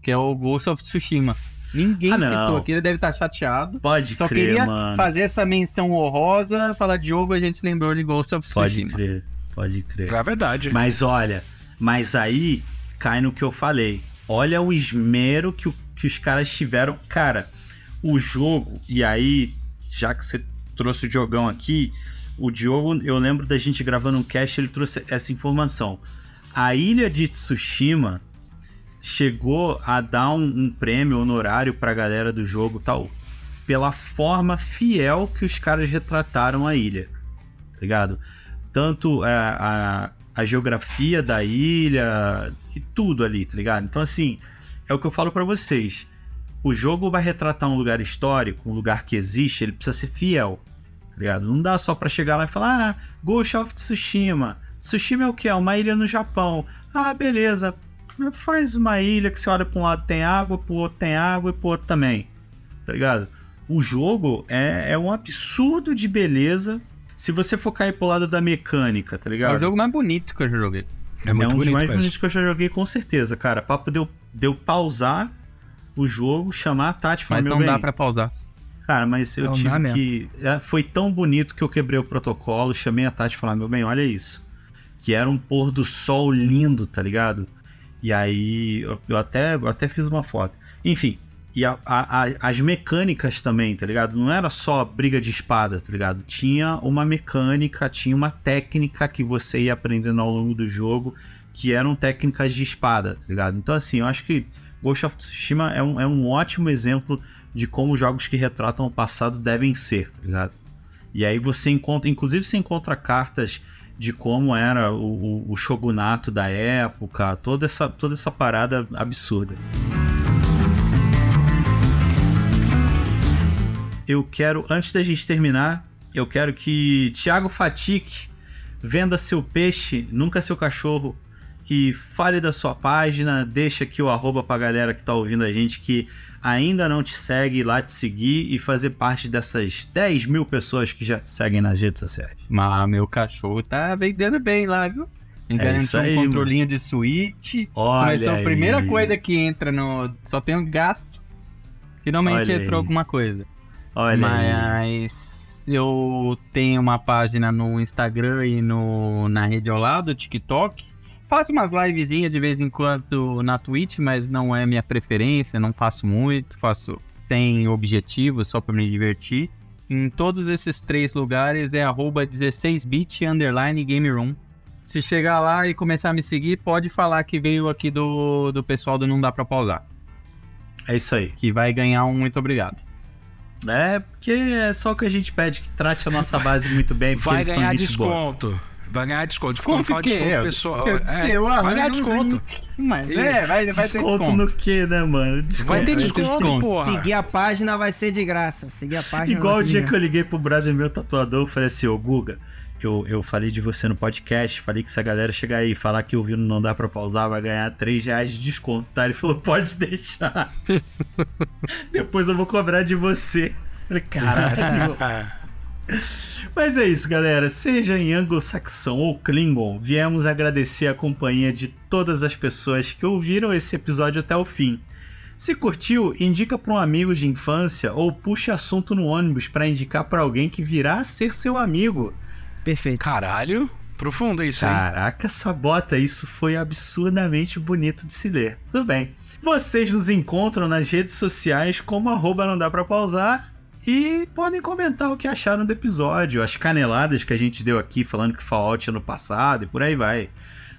que é o Ghost of Tsushima. Ninguém Ah, citou aqui, ele deve estar chateado. Pode Só crer, queria mano. fazer essa menção honrosa, falar Diogo, a gente lembrou de Ghost of Pode Tsushima. crer, pode crer. É verdade. Mas olha, mas aí cai no que eu falei. Olha o esmero que, o- que os caras tiveram. Cara, o jogo, e aí, já que você trouxe o Diogão aqui, o Diogo, eu lembro da gente gravando um cast, ele trouxe essa informação. A ilha de Tsushima chegou a dar um, um prêmio honorário pra galera do jogo tal. pela forma fiel que os caras retrataram a ilha, tá ligado? Tanto a, é, a, a geografia da ilha e tudo ali, tá ligado? Então, assim, é o que eu falo para vocês. O jogo vai retratar um lugar histórico, um lugar que existe, ele precisa ser fiel, tá ligado? Não dá só para chegar lá e falar, ah, Ghost of Tsushima. Tsushima é o que? É uma ilha no Japão. Ah, beleza. Faz uma ilha que você olha pra um lado tem água, pro outro tem água e pro outro também. Tá ligado? O jogo é, é um absurdo de beleza. Se você for cair pro lado da mecânica, tá ligado? É o jogo mais bonito que eu já joguei. É, muito é um dos mais bonitos que eu já joguei, com certeza, cara. Papo deu, deu pausar o jogo, chamar a Tati e falar, Mas não bem, dá pra pausar. Cara, mas eu não tive que. É, foi tão bonito que eu quebrei o protocolo, chamei a Tati e falei, meu bem, olha isso. Que era um pôr do sol lindo, tá ligado? E aí eu, até, eu até fiz uma foto. Enfim, e a, a, a, as mecânicas também, tá ligado? Não era só briga de espada, tá ligado? Tinha uma mecânica, tinha uma técnica que você ia aprendendo ao longo do jogo, que eram técnicas de espada, tá ligado? Então, assim, eu acho que Ghost of Tsushima é um, é um ótimo exemplo de como jogos que retratam o passado devem ser, tá ligado? E aí você encontra, inclusive você encontra cartas de como era o, o, shogunato da época, toda essa, toda essa parada absurda. Eu quero, antes da gente terminar, eu quero que Thiago Fatic venda seu peixe, nunca seu cachorro, e fale da sua página, deixa aqui o arroba pra galera que tá ouvindo a gente que ainda não te segue lá te seguir e fazer parte dessas 10 mil pessoas que já te seguem nas redes sociais. Mas meu cachorro tá vendendo bem lá, viu? Garantiu é um controlinho mano. de Switch. Olha Começou a primeira coisa que entra no. Só tem um gasto. Finalmente Olha entrou aí. alguma coisa. Olha Mas aí. eu tenho uma página no Instagram e no, na rede ao lado, TikTok faço umas livezinhas de vez em quando na Twitch, mas não é minha preferência, não faço muito, faço sem objetivo, só para me divertir. Em todos esses três lugares é 16bit underline game room. Se chegar lá e começar a me seguir, pode falar que veio aqui do, do pessoal do Não Dá Pra Pausar. É isso aí. Que vai ganhar um muito obrigado. É, porque é só o que a gente pede, que trate a nossa base muito bem. Vai ganhar desconto. Boa. Vai ganhar desconto. Desconto Quando fala desconto, pessoal. É, vai ganhar desconto. Mas é, vai, vai desconto ter desconto. no que, né, mano? Desconto, vai ter desconto, vai ter desconto, porra. Seguir a página vai ser de graça. Seguir a página Igual o dia que eu liguei pro brother meu tatuador, eu falei assim, ô Guga, eu, eu falei de você no podcast, falei que se a galera chegar aí e falar que ouvindo não dá pra pausar, vai ganhar 3 reais de desconto, tá? Ele falou, pode deixar. Depois eu vou cobrar de você. falei, caralho. Mas é isso, galera. Seja em anglo-saxão ou klingon, viemos agradecer a companhia de todas as pessoas que ouviram esse episódio até o fim. Se curtiu, indica para um amigo de infância ou puxe assunto no ônibus para indicar para alguém que virá a ser seu amigo. Perfeito. Caralho, profundo isso, hein? Caraca, sabota, isso foi absurdamente bonito de se ler. Tudo bem. Vocês nos encontram nas redes sociais como arroba não dá pra pausar e podem comentar o que acharam do episódio, as caneladas que a gente deu aqui falando que Fallout ano passado e por aí vai.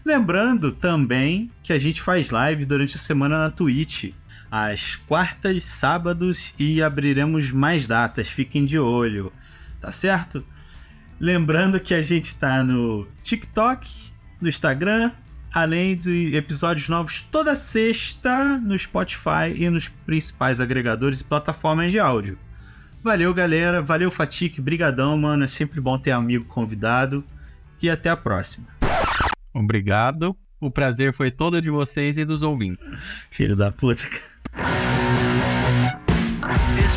Lembrando também que a gente faz live durante a semana na Twitch, às quartas, sábados e abriremos mais datas, fiquem de olho, tá certo? Lembrando que a gente está no TikTok, no Instagram, além de episódios novos toda sexta no Spotify e nos principais agregadores e plataformas de áudio. Valeu, galera. Valeu, Fatique. Brigadão, mano. É sempre bom ter amigo convidado. E até a próxima. Obrigado. O prazer foi todo de vocês e dos ouvintes. Filho da puta. Esse